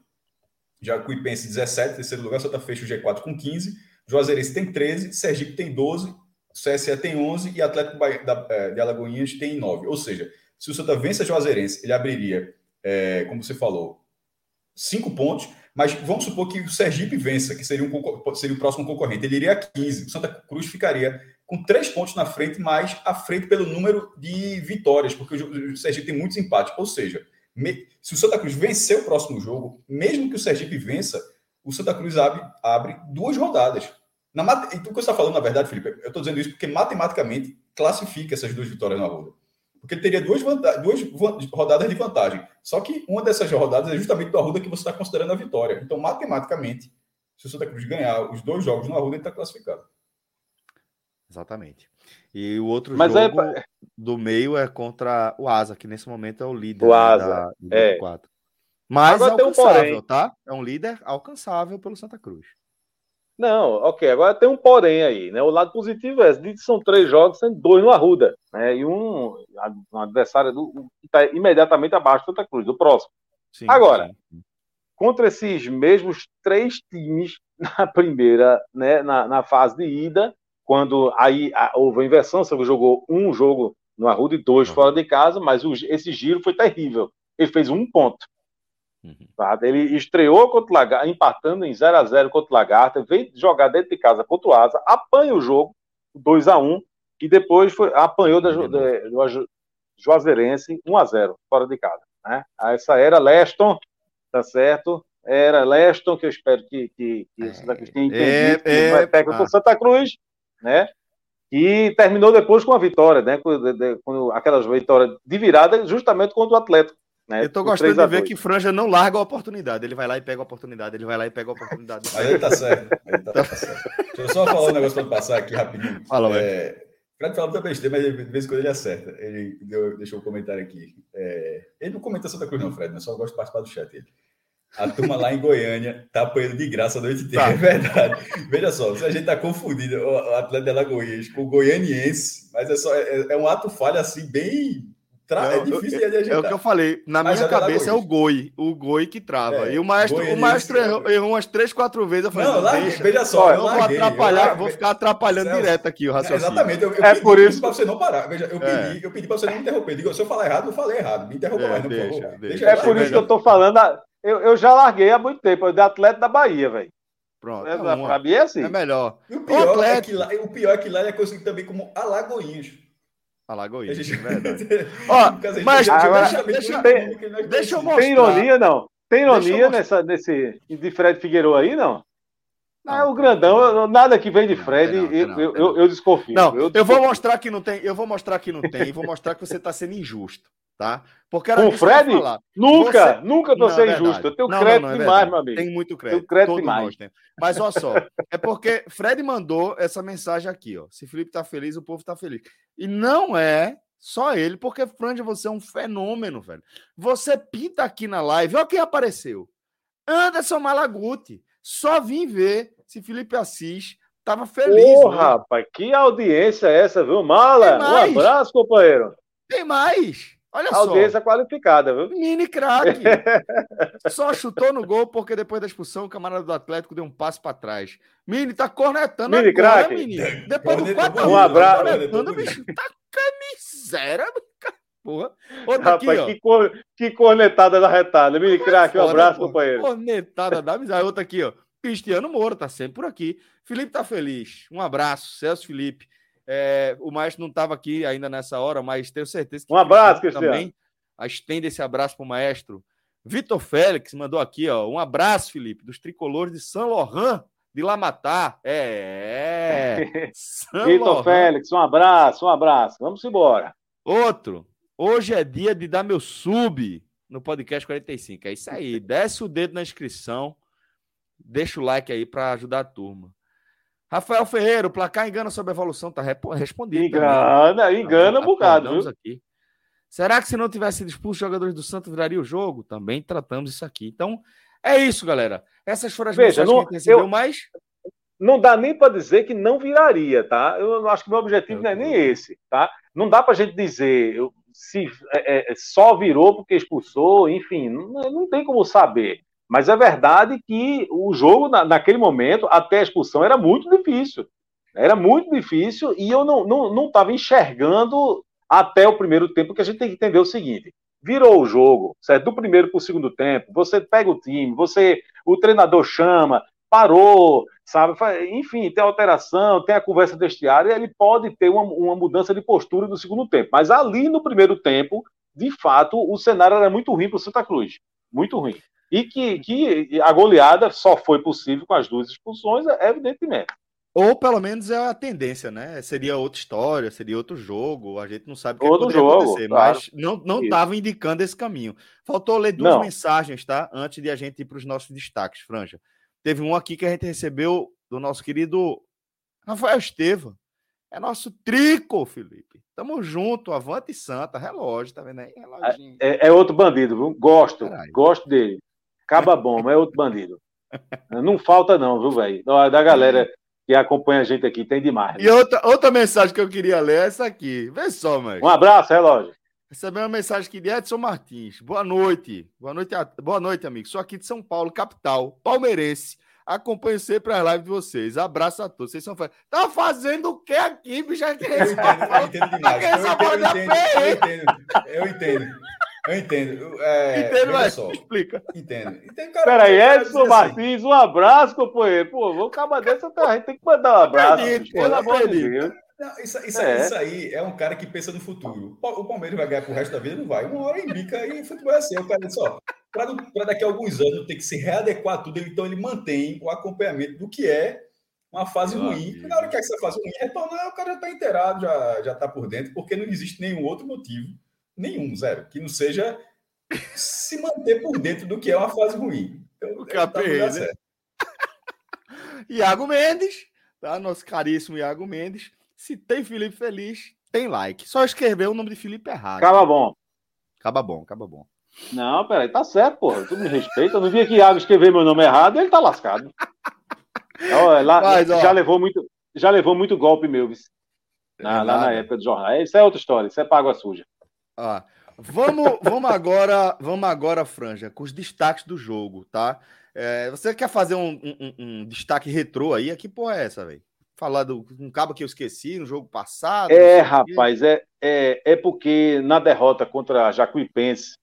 Jacuipense 17, terceiro lugar, Santa fecha o G4 com 15, Juazeirense tem 13, Sergipe tem 12, CSE tem 11 e Atlético é, de Alagoinhas tem 9. Ou seja, se o Santa vence a Juazeirense, ele abriria, é, como você falou, cinco pontos, mas vamos supor que o Sergipe vença, que seria, um, seria o próximo concorrente, ele iria a 15. O Santa Cruz ficaria com três pontos na frente, mas à frente pelo número de vitórias, porque o Sergipe tem muitos empates. Ou seja, se o Santa Cruz vencer o próximo jogo, mesmo que o Sergipe vença, o Santa Cruz abre, abre duas rodadas. Na, o que você está falando, na verdade, Felipe, eu estou dizendo isso porque matematicamente classifica essas duas vitórias na Arruda. Porque ele teria duas, duas rodadas de vantagem. Só que uma dessas rodadas é justamente do Arruda que você está considerando a vitória. Então, matematicamente, se o Santa Cruz ganhar os dois jogos no Arruda, ele está classificado. Exatamente. E o outro Mas jogo é... do meio é contra o Asa, que nesse momento é o líder o Asa, né, da, é. 4. Mas Agora é alcançável, um tá? É um líder alcançável pelo Santa Cruz. Não, ok. Agora tem um porém aí, né? O lado positivo é que são três jogos, sendo dois no Arruda, né? E um, um adversário do, que está imediatamente abaixo do Santa Cruz, do próximo. Sim, Agora, sim. contra esses mesmos três times [laughs] na primeira, né? Na, na fase de ida, quando aí a, houve a inversão, você jogou um jogo no Arruda e dois uhum. fora de casa, mas o, esse giro foi terrível. Ele fez um ponto. Uhum. Tá? Ele estreou contra o Lagarto, empatando em 0 a 0 contra o Lagarta, veio jogar dentro de casa contra o Asa, apanha o jogo, 2 a 1 e depois foi, apanhou da, da, do Juazeirense 1 a 0 fora de casa. Né? Essa era Leston, tá certo? Era Leston, que eu espero que, que, que é, Santa Cruz tenha entendido, é, é, vai pegar ah. Santa Cruz, né? E terminou depois com a vitória, né? Com, com aquelas vitórias de virada, justamente contra o Atlético. Né? Eu tô gostando de ver que Franja não larga a oportunidade. Ele vai lá e pega a oportunidade. Ele vai lá e pega a oportunidade. Ele tá certo. Ele tá, tá certo. Deixa eu só falar um negócio para passar aqui rapidinho. Fala, é, Fred fala muita besteira, mas de vez em quando ele acerta. Ele deu, deixou um comentário aqui. É, ele não comenta Santa Cruz, não, Fred, mas só gosta de participar do chat. Ele. A turma lá em Goiânia tá apanhando de graça a noite inteira. Tá. É verdade. Veja só, se a gente tá confundindo o Atlético de Alagoas com o goianiense, mas é só é, é um ato falho assim, bem Tra... é difícil eu, de ajeitar. É o que eu falei. Na Mas minha cabeça é o Goi. O Goi que trava. É, e o maestro, o maestro errou, errou, umas três, quatro vezes. Eu falei, não, larguei, veja só. Eu, vou atrapalhar, vou ficar atrapalhando Celso, direto aqui o raciocínio. É, exatamente. Eu, eu é pedi, por isso para você não parar. Veja, eu é. pedi, eu pedi para você não me interromper. Digo, se eu falar errado, eu falei errado. Me interrompa é, mais, não, deixa, por favor. Deixa, deixa é por isso que eu tô falando. Eu, eu já larguei há muito tempo. Eu de atleta da Bahia, velho. Pronto. É, pra mim é assim. É melhor. E o pior, é que lá, o pior é que lá ele é conhecido também como Alagoinhos. Alagoinha, gente... é verdade. [laughs] Ó, mas agora, deixa, tem, deixa eu mostrar. Tem ironia, não? Tem ironia nessa, nesse de Fred Figueiredo aí, não? Não, ah, o grandão, nada que vem de Fred, não, eu, não, eu, eu, eu, desconfio. Não, eu, desconfio. eu, vou mostrar que não tem, eu vou mostrar que não tem, e vou mostrar que você está sendo injusto, tá? Porque era Com o Fred? Nunca, você... nunca tô sendo é injusto. Eu tenho crédito é demais, meu amigo. Tem muito crédito. Tenho crédito demais. Mas olha só, é porque Fred mandou essa mensagem aqui, ó. Se Felipe tá feliz, o povo tá feliz. E não é só ele, porque Franja, você é um fenômeno, velho. Você pinta aqui na live, olha quem apareceu. Anderson Malaguti. Só vim ver se Felipe Assis tava feliz. Ô, rapaz, que audiência é essa, viu? Mala, um abraço, companheiro. Tem mais. Olha só. Audiência qualificada, viu? Mini craque. [laughs] só chutou no gol porque depois da expulsão o camarada do Atlético deu um passo para trás. Mini tá cornetando Mini craque. Depois do 4 Um abraço. Cornetando, bicho. Tá miséria, porra. Outra Rapaz, aqui, ó. Que, cor, que cornetada da retada. Mini craque, um abraço, porra. companheiro. Cornetada da miséria. Outra aqui, ó. Cristiano Moura tá sempre por aqui. Felipe tá feliz. Um abraço, Celso Felipe. É, o maestro não estava aqui ainda nessa hora, mas tenho certeza que. Um abraço, Cristiano. Também. Estende esse abraço para o maestro. Vitor Félix mandou aqui, ó. Um abraço, Felipe, dos tricolores de São Laurent de Lamatá. É. [laughs] Vitor Félix, um abraço, um abraço. Vamos embora. Outro. Hoje é dia de dar meu sub no podcast 45. É isso aí. [laughs] Desce o dedo na inscrição. Deixa o like aí para ajudar a turma. Rafael Ferreira, o placar engana sobre a evolução. Tá respondido. Engana, também. engana um bocado. Viu? Aqui. Será que se não tivesse sido expulso, os jogadores do Santos viraria o jogo? Também tratamos isso aqui. Então, é isso, galera. Essas foram as Veja, mensagens não, que a gente recebeu, eu, mas. Não dá nem para dizer que não viraria, tá? Eu acho que o meu objetivo eu não é nem esse, tá? Não dá para a gente dizer se é, é, só virou porque expulsou, enfim, não, não tem como saber. Mas é verdade que o jogo, na, naquele momento, até a expulsão, era muito difícil. Era muito difícil e eu não estava não, não enxergando até o primeiro tempo, que a gente tem que entender o seguinte: virou o jogo, certo? Do primeiro para o segundo tempo, você pega o time, você, o treinador chama, parou, sabe? Enfim, tem alteração, tem a conversa destiária, ele pode ter uma, uma mudança de postura no segundo tempo. Mas ali no primeiro tempo, de fato, o cenário era muito ruim para o Santa Cruz. Muito ruim. E que, que a goleada só foi possível com as duas expulsões, evidentemente. Ou pelo menos é a tendência, né? Seria outra história, seria outro jogo. A gente não sabe o que outro jogo, acontecer, claro. mas não estava indicando esse caminho. Faltou ler duas não. mensagens, tá? Antes de a gente ir para os nossos destaques, Franja. Teve um aqui que a gente recebeu do nosso querido Rafael Estevam. É nosso trico, Felipe. Tamo junto, avante santa, relógio, tá vendo aí? É, é, é, outro bandido, viu? Gosto, Caralho. gosto dele. Caba bom, é outro bandido. Não falta não, viu, velho? Da galera que acompanha a gente aqui, tem demais. Né? E outra, outra mensagem que eu queria ler é essa aqui. Vê só, mano. Um abraço, relógio. Recebeu uma mensagem aqui de Edson Martins. Boa noite. Boa noite, boa noite, amigo. Sou aqui de São Paulo, capital, palmeirense. Acompanho sempre as lives de vocês. Abraço a todos. Vocês são fãs. Tá fazendo o que aqui, bicho? Eu entendo, eu entendo demais. Eu entendo, eu entendo, eu entendo. Eu entendo. É, entendo, mas só. explica. Entendo. entendo cara, Peraí, Edson assim. Martins, um abraço, companheiro. Pô, vou acabar dessa, a gente tem que mandar um abraço. Acredito, pelo amor de Deus. Não, isso, isso, é. isso, aí é um cara que pensa no futuro. O Palmeiras vai ganhar pro resto da vida? Não vai. Uma hora embica e o futebol é assim. O cara disse, ó, para daqui a alguns anos ter que se readequar tudo, então ele mantém o acompanhamento do que é uma fase ruim. Na hora que essa fase ruim retornar, o cara já está inteirado, já, já tá por dentro, porque não existe nenhum outro motivo, nenhum, zero, que não seja se manter por dentro do que é uma fase ruim. Então, o KPI, tá né? [laughs] Iago Mendes, tá? Nosso caríssimo Iago Mendes. Se tem Felipe Feliz, tem like. Só escrever o nome de Felipe errado. Acaba bom. Acaba bom, acaba bom. Não, peraí, tá certo, porra. Tu me respeita. Eu não vi que Iago escrever meu nome errado, ele tá lascado. Ó, lá, Mas, já, levou muito, já levou muito golpe meu, na, lá na época do jornal. Isso é outra história, isso é págua suja. Ah, vamos, vamos agora, vamos agora, Franja, com os destaques do jogo, tá? É, você quer fazer um, um, um, destaque retrô aí? Que porra é essa, velho? falar do um cabo que eu esqueci no jogo passado. É, rapaz, é, é, é porque na derrota contra a Jacuipense,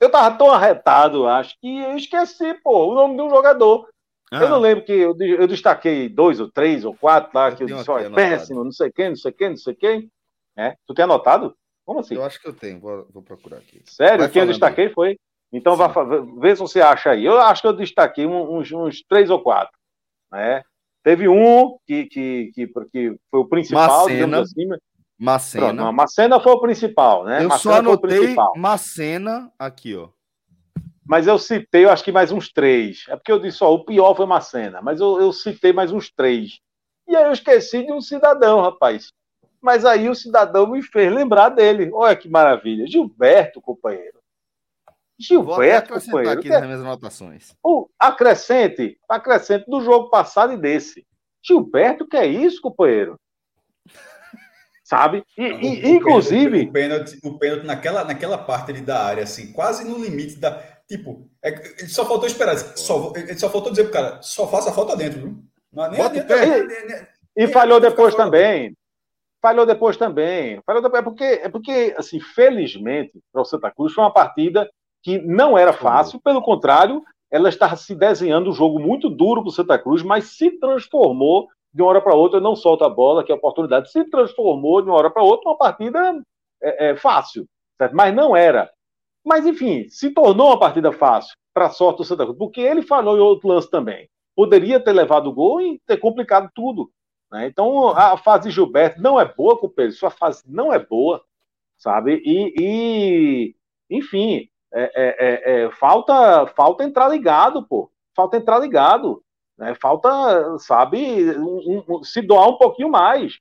eu tava tão arretado, acho, que eu esqueci, pô, o nome de um jogador. Ah. Eu não lembro que eu, eu, destaquei dois ou três ou quatro lá, eu que eu disse, olha, péssimo, não sei quem, não sei quem, não sei quem. É, tu tem anotado? Como assim? Eu acho que eu tenho, vou, vou procurar aqui. Sério? Vai quem eu destaquei aí. foi? Então vá, vê se você acha aí. Eu acho que eu destaquei uns, uns três ou quatro. Né? Teve um que, que, que, que foi o principal, Macena. assim. Macena. Pronto, Macena foi o principal, né? Eu Macena só anotei Macena aqui, ó. Mas eu citei, eu acho que mais uns três. É porque eu disse, ó, o pior foi Macena, mas eu, eu citei mais uns três. E aí eu esqueci de um cidadão, rapaz. Mas aí o cidadão me fez lembrar dele. Olha que maravilha. Gilberto, companheiro. Gilberto, companheiro. aqui nas minhas anotações. O acrescente, acrescente do jogo passado e desse. Gilberto, que é isso, companheiro? [laughs] Sabe? E, e o, inclusive. O pênalti, o pênalti naquela, naquela parte ali da área, assim, quase no limite da. Tipo, é, ele só faltou esperar. Só, ele só faltou dizer pro cara, só faça a falta dentro, viu? Não, nem, nem, nem, nem, e falhou depois também. Falhou depois também. Falhou depois. É porque, é porque assim, felizmente, para o Santa Cruz, foi uma partida que não era fácil, pelo contrário, ela estava se desenhando um jogo muito duro para o Santa Cruz, mas se transformou de uma hora para outra, não solta a bola, que é a oportunidade, se transformou de uma hora para outra uma partida é, é, fácil, certo? mas não era. Mas, enfim, se tornou uma partida fácil para a sorte do Santa Cruz, porque ele falhou em outro lance também. Poderia ter levado o gol e ter complicado tudo. Né? Então, a fase de Gilberto não é boa, companheiro, sua fase não é boa, sabe? E, e enfim, é, é, é, é, falta, falta entrar ligado, pô. Falta entrar ligado. Né? Falta, sabe, um, um, se doar um pouquinho mais.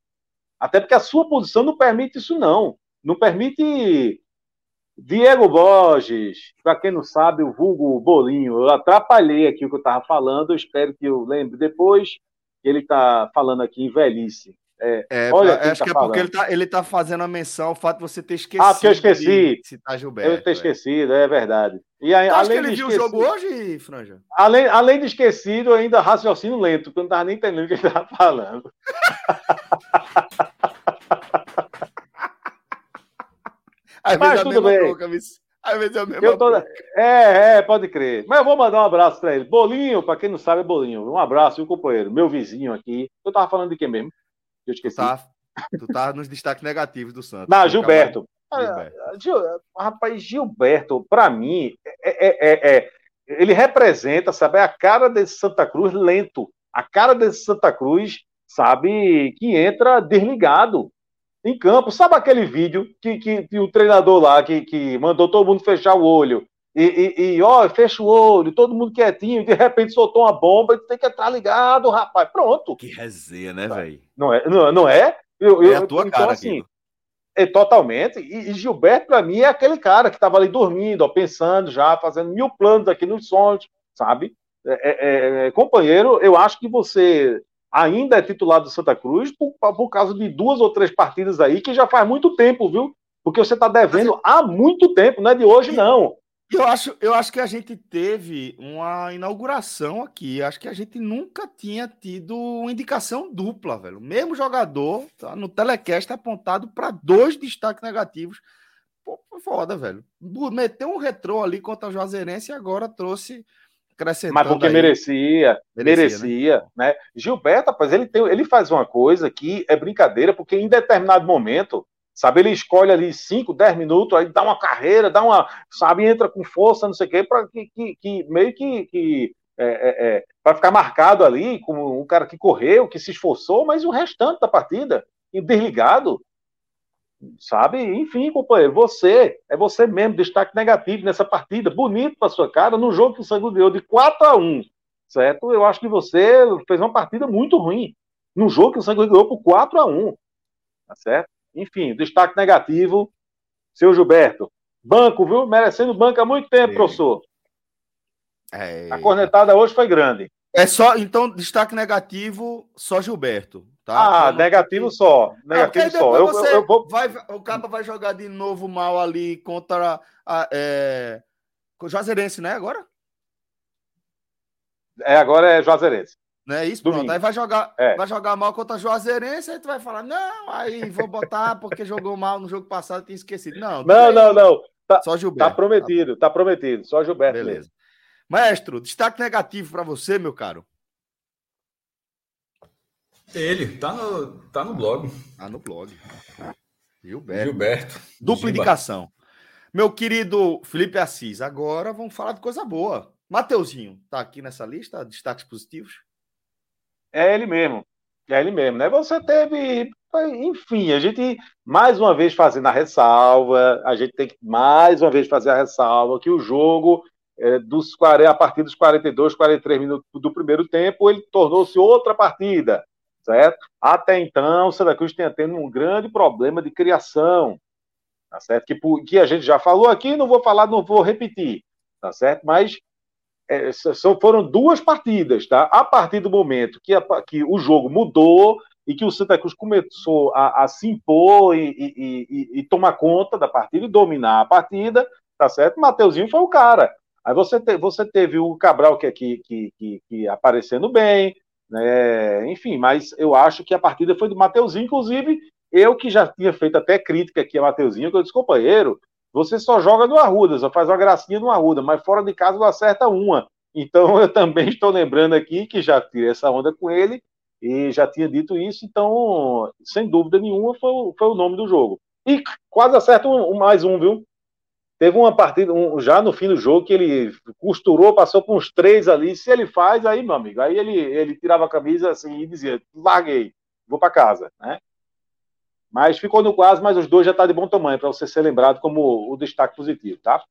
Até porque a sua posição não permite isso, não. Não permite. Diego Borges, para quem não sabe, o vulgo Bolinho, eu atrapalhei aqui o que eu estava falando, espero que eu lembre depois. Ele está falando aqui em velhice. É, é olha, acho tá que é falando. porque ele está ele tá fazendo a menção ao fato de você ter esquecido. Ah, porque eu esqueci. Citar Gilberto. Eu ter é. esquecido, é verdade. E aí, além que ele viu o jogo hoje, Franja? Além, além de esquecido, ainda raciocínio lento, porque eu não estava nem entendendo o que ele estava falando. [laughs] Às Mas tudo bem. Boca, Às vezes é a mesma tô... É, é, pode crer. Mas eu vou mandar um abraço para ele. Bolinho, para quem não sabe, é Bolinho. Um abraço, viu, companheiro? Meu vizinho aqui. Eu tava falando de quem mesmo? Eu esqueci. Tu tá, tu tá nos destaques negativos do Santos. Não, Gilberto. Gilberto. Ah, Gil, rapaz, Gilberto, para mim, é, é, é, é, ele representa, sabe, a cara desse Santa Cruz lento. A cara desse Santa Cruz, sabe, que entra desligado em campo. Sabe aquele vídeo que, que, que o treinador lá que, que mandou todo mundo fechar o olho e, e, e, ó, fecha o olho, todo mundo quietinho, de repente soltou uma bomba, tem que estar ligado, rapaz. Pronto. Que resenha, né, velho? Não é, não, não é? Eu, eu, é a tua então, cara assim. É, totalmente. E, e Gilberto, para mim, é aquele cara que estava ali dormindo, ó, pensando já, fazendo mil planos aqui nos sonhos, sabe? É, é, é, companheiro, eu acho que você ainda é titular do Santa Cruz por, por causa de duas ou três partidas aí que já faz muito tempo, viu? Porque você está devendo há muito tempo, não é de hoje, não. Eu acho, eu acho que a gente teve uma inauguração aqui. Acho que a gente nunca tinha tido uma indicação dupla, velho. O mesmo jogador tá no telecast apontado para dois destaques negativos. Pô, foda, velho. Meteu um retrô ali contra o Juazeirense e agora trouxe acrescentando. Mas porque aí. merecia, merecia, merecia né? né? Gilberto, rapaz, ele, tem, ele faz uma coisa que é brincadeira, porque em determinado momento Sabe, ele escolhe ali 5, 10 minutos, aí dá uma carreira, dá uma, sabe, entra com força, não sei o quê, para que, que, que, meio que, que é, é, é para ficar marcado ali como um cara que correu, que se esforçou, mas o restante da partida, desligado, sabe? Enfim, companheiro, você, é você mesmo, destaque negativo nessa partida, bonito para sua cara, no jogo que o Sangue ganhou de 4 a 1 certo? Eu acho que você fez uma partida muito ruim, no jogo que o Sangue ganhou por 4 a 1 tá certo? Enfim, destaque negativo, seu Gilberto. Banco, viu? Merecendo banco há muito tempo, professor. É... A cornetada hoje foi grande. É só, então, destaque negativo, só Gilberto. Tá? Ah, negativo que... só. Negativo ah, só. Eu, eu, eu vou... vai, o Capa vai jogar de novo mal ali contra a, é... o Juazeirense, né? Agora? É, agora é Juazeirense. Não é isso? Domingo. Pronto. Aí vai jogar, é. vai jogar mal contra Juazeirense, aí tu vai falar, não, aí vou botar porque jogou mal no jogo passado, tinha esquecido. Não, não, não, não. Tá, Só Gilberto. Tá prometido, tá, tá prometido. Só Gilberto. Beleza. Mesmo. Maestro, destaque negativo para você, meu caro. Ele, tá no, tá no blog. Tá no blog. Gilberto. Gilberto. Dupla indicação. Meu querido Felipe Assis, agora vamos falar de coisa boa. Mateuzinho, tá aqui nessa lista, destaques positivos? É ele mesmo. É ele mesmo, né? Você teve. Enfim, a gente, mais uma vez, fazendo a ressalva, a gente tem que, mais uma vez, fazer a ressalva que o jogo, é, dos, a partir dos 42, 43 minutos do primeiro tempo, ele tornou-se outra partida, certo? Até então, o Santa Cruz tinha tendo um grande problema de criação, tá certo? Que, que a gente já falou aqui, não vou falar, não vou repetir, tá certo? Mas é, foram duas partidas, tá? A partir do momento que, a, que o jogo mudou e que o Santa Cruz começou a, a se impor e, e, e, e, tomar conta da partida e dominar a partida, tá certo? Mateuzinho foi o cara. Aí você, te, você teve o Cabral que, que, que, que, aparecendo bem, né? enfim, mas eu acho que a partida foi do Mateuzinho, inclusive eu que já tinha feito até crítica aqui a Mateuzinho, que eu disse, companheiro, você só joga no Arruda, só faz uma gracinha no Arruda, mas fora de casa não acerta uma. Então [laughs] eu também estou lembrando aqui que já tirei essa onda com ele e já tinha dito isso, então, sem dúvida nenhuma, foi, foi o nome do jogo. E quase acerta um, mais um, viu? Teve uma partida, um, já no fim do jogo, que ele costurou, passou com uns três ali. Se ele faz, aí, meu amigo, aí ele, ele tirava a camisa assim e dizia: larguei, vou para casa, né? Mas ficou no quase, mas os dois já tá de bom tamanho para você ser lembrado como o destaque positivo, tá?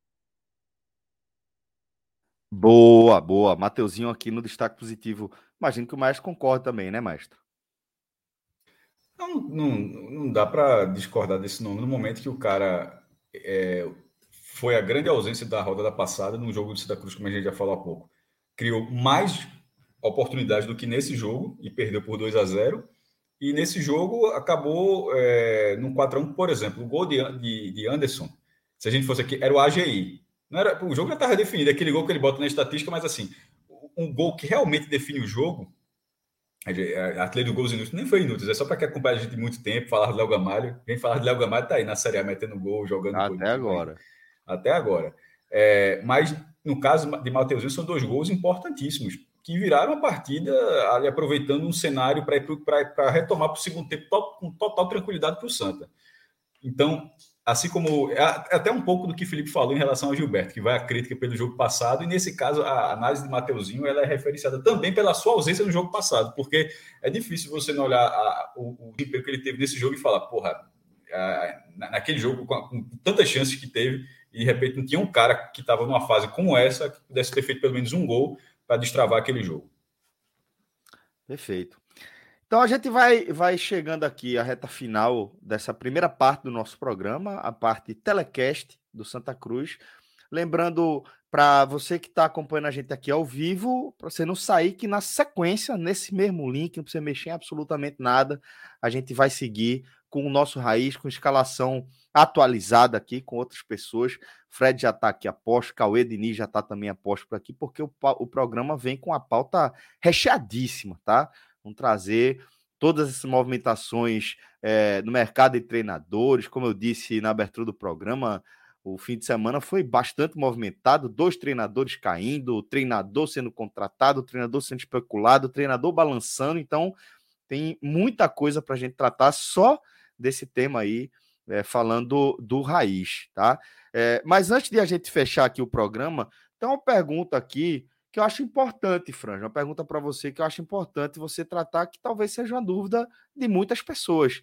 Boa, boa. Mateuzinho aqui no destaque positivo. Imagino que o Maestro concorda também, né, Maestro? Não, não, não dá para discordar desse nome no momento que o cara é, foi a grande ausência da rodada passada no jogo de Santa Cruz, como a gente já falou há pouco. Criou mais oportunidades do que nesse jogo e perdeu por 2 a 0 e nesse jogo acabou é, no 4x1, por exemplo, o gol de, de, de, Anderson. Se a gente fosse aqui, era o AGI. Não era, o jogo já estava definido, aquele gol que ele bota na estatística, mas assim, um gol que realmente define o jogo. A Atlético Gols Inúteis nem foi inútil, é só para quem acompanha a gente muito tempo, falar de Léo Gamalho. Quem fala de Léo Gamalho tá aí na Série A metendo gol, jogando Até gol, agora. Até agora. É, mas no caso de Mateuzinho, são dois gols importantíssimos que viraram a partida ali aproveitando um cenário para retomar para o segundo tempo com total tranquilidade para o Santa. Então, assim como é, é até um pouco do que Felipe falou em relação ao Gilberto, que vai a crítica pelo jogo passado, e nesse caso a análise de Mateuzinho ela é referenciada também pela sua ausência no jogo passado, porque é difícil você não olhar a, o, o desempenho que ele teve nesse jogo e falar, porra, a, naquele jogo com, com tantas chances que teve, e de repente não tinha um cara que estava numa fase como essa, que pudesse ter feito pelo menos um gol, para destravar aquele jogo. Perfeito. Então a gente vai, vai chegando aqui à reta final dessa primeira parte do nosso programa, a parte telecast do Santa Cruz. Lembrando para você que está acompanhando a gente aqui ao vivo, para você não sair, que na sequência, nesse mesmo link, não precisa mexer em absolutamente nada, a gente vai seguir com o nosso raiz, com escalação atualizada aqui com outras pessoas. Fred já está aqui a posto, Cauê Diniz já está também a posto por aqui, porque o, o programa vem com a pauta recheadíssima, tá? Vamos trazer todas essas movimentações é, no mercado de treinadores, como eu disse na abertura do programa, o fim de semana foi bastante movimentado, dois treinadores caindo, o treinador sendo contratado, o treinador sendo especulado, o treinador balançando, então tem muita coisa para a gente tratar só desse tema aí, é, falando do raiz, tá? É, mas antes de a gente fechar aqui o programa, tem uma pergunta aqui que eu acho importante, Franja, uma pergunta para você que eu acho importante você tratar, que talvez seja uma dúvida de muitas pessoas.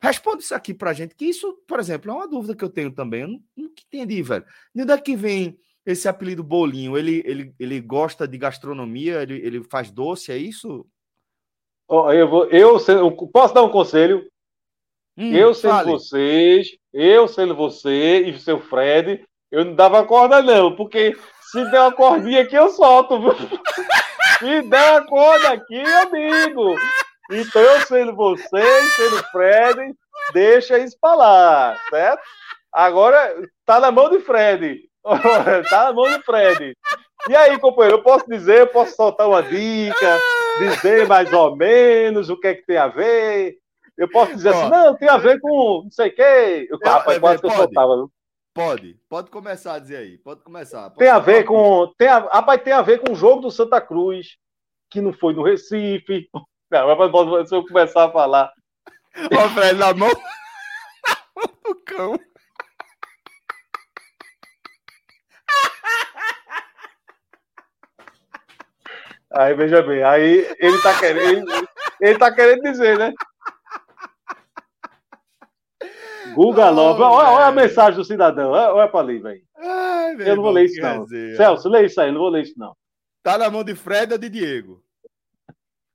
Responde isso aqui para a gente, que isso, por exemplo, é uma dúvida que eu tenho também. Eu não, não entendi, velho. De onde é que vem esse apelido Bolinho? Ele, ele, ele gosta de gastronomia? Ele, ele faz doce? É isso? Oh, eu, vou, eu, eu posso dar um conselho? Hum, eu sendo fale. vocês, eu sendo você e seu Fred, eu não dava corda, não, porque se der uma cordinha aqui, eu solto? [laughs] Se der uma corda aqui, eu digo. Então, eu sendo você, sendo Fred, deixa isso pra lá, certo? Agora, tá na mão de Fred. [laughs] tá na mão de Fred. E aí, companheiro, eu posso dizer, eu posso soltar uma dica, dizer mais ou menos o que é que tem a ver. Eu posso dizer assim, não, tem a ver com não sei o quê. Eu, rapaz, quase que eu soltava. Pode, pode começar a dizer aí, pode começar. Pode tem a ver com. Tem a, rapaz, tem a ver com o jogo do Santa Cruz, que não foi no Recife. [laughs] Não, mas se eu começar a falar. Ó, Fred, na mão. Do cão. Aí, veja bem, aí ele tá querendo. Ele, ele tá querendo dizer, né? Guga Love. Olha, olha, a mensagem do cidadão. Olha, olha pra ali, velho. Eu não vou ler isso, não. Dizer, Celso, lê isso aí, não vou ler isso, não. Tá na mão de Fred ou de Diego?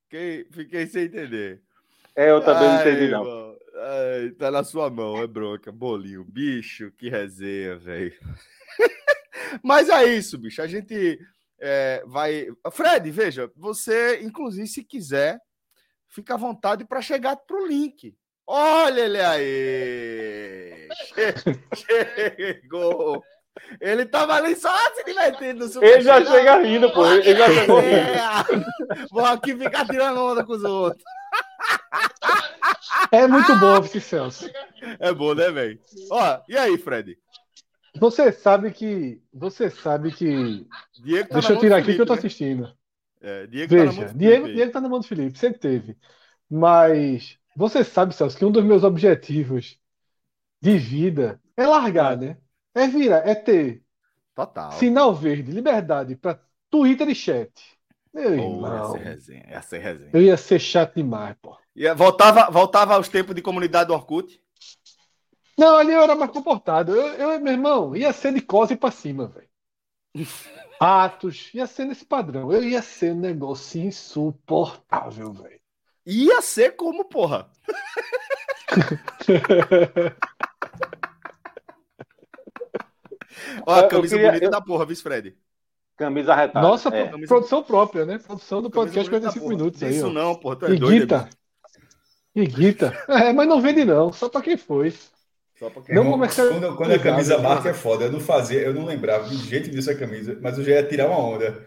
Fiquei, fiquei sem entender. É, eu também Ai, não entendi, não. Ai, tá na sua mão, é bronca. Bolinho, bicho, que resenha, velho. [laughs] Mas é isso, bicho. A gente é, vai. Fred, veja, você, inclusive, se quiser, fica à vontade para chegar pro link. Olha ele aí! Chegou! Ele tava ali só se divertindo. Ele já chega rindo, pô. Ele já chegou rindo. Vou aqui ficar tirando onda com os outros. É muito bom, Vici Celso. É bom, né, velho? Ó, e aí, Fred? Você sabe que. Você sabe que. Diego tá Deixa eu tirar aqui Felipe, que eu tô né? assistindo. É, Diego Veja, tá Diego, Diego tá na mão do Felipe, sempre teve. Mas você sabe, Celso, que um dos meus objetivos de vida é largar, né? É virar, é ter Total. sinal verde, liberdade para Twitter e chat. Meu irmão. Ia ser resenha, ia ser resenha. Eu ia ser chato demais, pô. Ia, voltava, voltava aos tempos de comunidade do Orkut? Não, ali eu era mais comportado. Eu, eu meu irmão, ia ser de cose pra cima, velho. [laughs] Atos, ia ser nesse padrão. Eu ia ser um negócio insuportável, velho. Ia ser como, porra. Ó, a camisa queria, bonita eu... da porra, vice Fred. Camisa retada. Nossa, é. camisa... produção própria, né? Produção do podcast 45 minutos aí. Isso ó. não, porra, tu é doido. Iguita. É, mas não vende não, só pra quem foi. Não começa quando, quando a camisa marca é foda, eu não fazia, eu não lembrava de jeito disso a camisa, mas eu já ia tirar uma onda.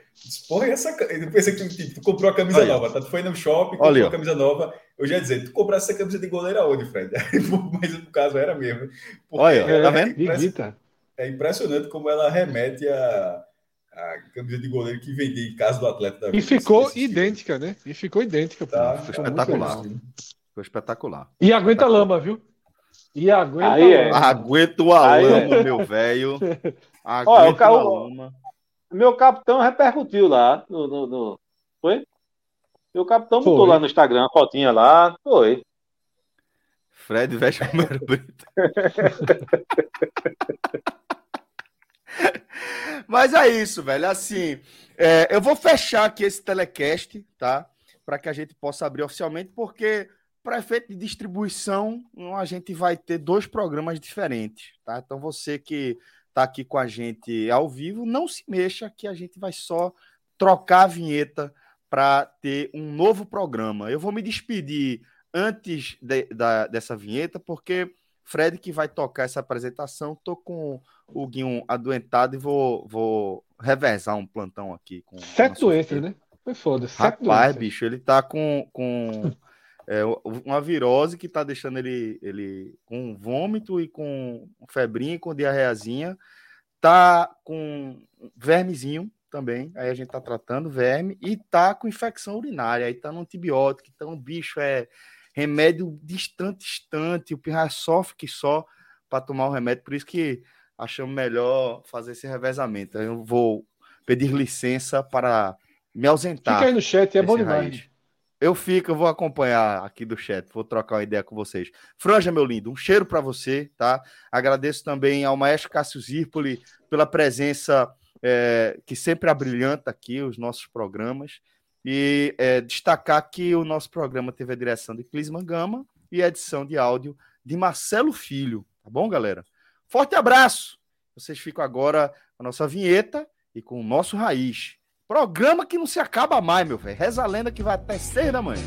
Porra, essa. Eu pensei que tipo, tu comprou a camisa Olha. nova, tá? Tu foi no shopping, comprou Olha. a camisa nova. Eu já ia dizer, tu comprasse essa camisa de goleiro aonde, Fred? [laughs] mas no caso era mesmo. Olha, é, tá vendo? É, é impressionante como ela remete a, a camisa de goleiro que vendia em casa do atleta da vida. E ficou idêntica, né? E ficou idêntica. Tá, Foi espetacular. Foi espetacular. E aguenta lama, viu? E aguenta Aí é. Aguento a Aí lama, é. meu velho. [laughs] Aguento a lama. Meu capitão repercutiu lá no, no, no... Foi? Meu capitão botou lá no Instagram a fotinha lá. Foi. Fred veste número brito. [laughs] Mas é isso, velho. Assim, é, eu vou fechar aqui esse telecast, tá? para que a gente possa abrir oficialmente, porque para efeito de distribuição, a gente vai ter dois programas diferentes, tá? Então você que está aqui com a gente ao vivo, não se mexa que a gente vai só trocar a vinheta para ter um novo programa. Eu vou me despedir antes de, da, dessa vinheta, porque Fred que vai tocar essa apresentação, tô com o Guinho adoentado e vou, vou revezar um plantão aqui. Com Sete doenças, né? Foi foda. Rapaz, bicho, ele tá com, com [laughs] é, uma virose que tá deixando ele, ele com vômito e com febrinha, com diarreazinha. Tá com vermezinho também, aí a gente tá tratando verme e tá com infecção urinária, aí tá no antibiótico, então o bicho é remédio distante, distante, o pirra sofre que só para tomar o remédio, por isso que achamos melhor fazer esse revezamento. Eu vou pedir licença para me ausentar. Fica aí no chat, é bom demais. Eu fico, eu vou acompanhar aqui do chat, vou trocar uma ideia com vocês. Franja, meu lindo, um cheiro para você, tá? Agradeço também ao maestro Cássio Zirpoli pela presença é, que sempre abrilhanta aqui os nossos programas. E é, destacar que o nosso programa teve a direção de Clisman Gama e a edição de áudio de Marcelo Filho. Tá bom, galera? Forte abraço! Vocês ficam agora com a nossa vinheta e com o nosso Raiz. Programa que não se acaba mais, meu velho. Reza a lenda que vai até seis da manhã.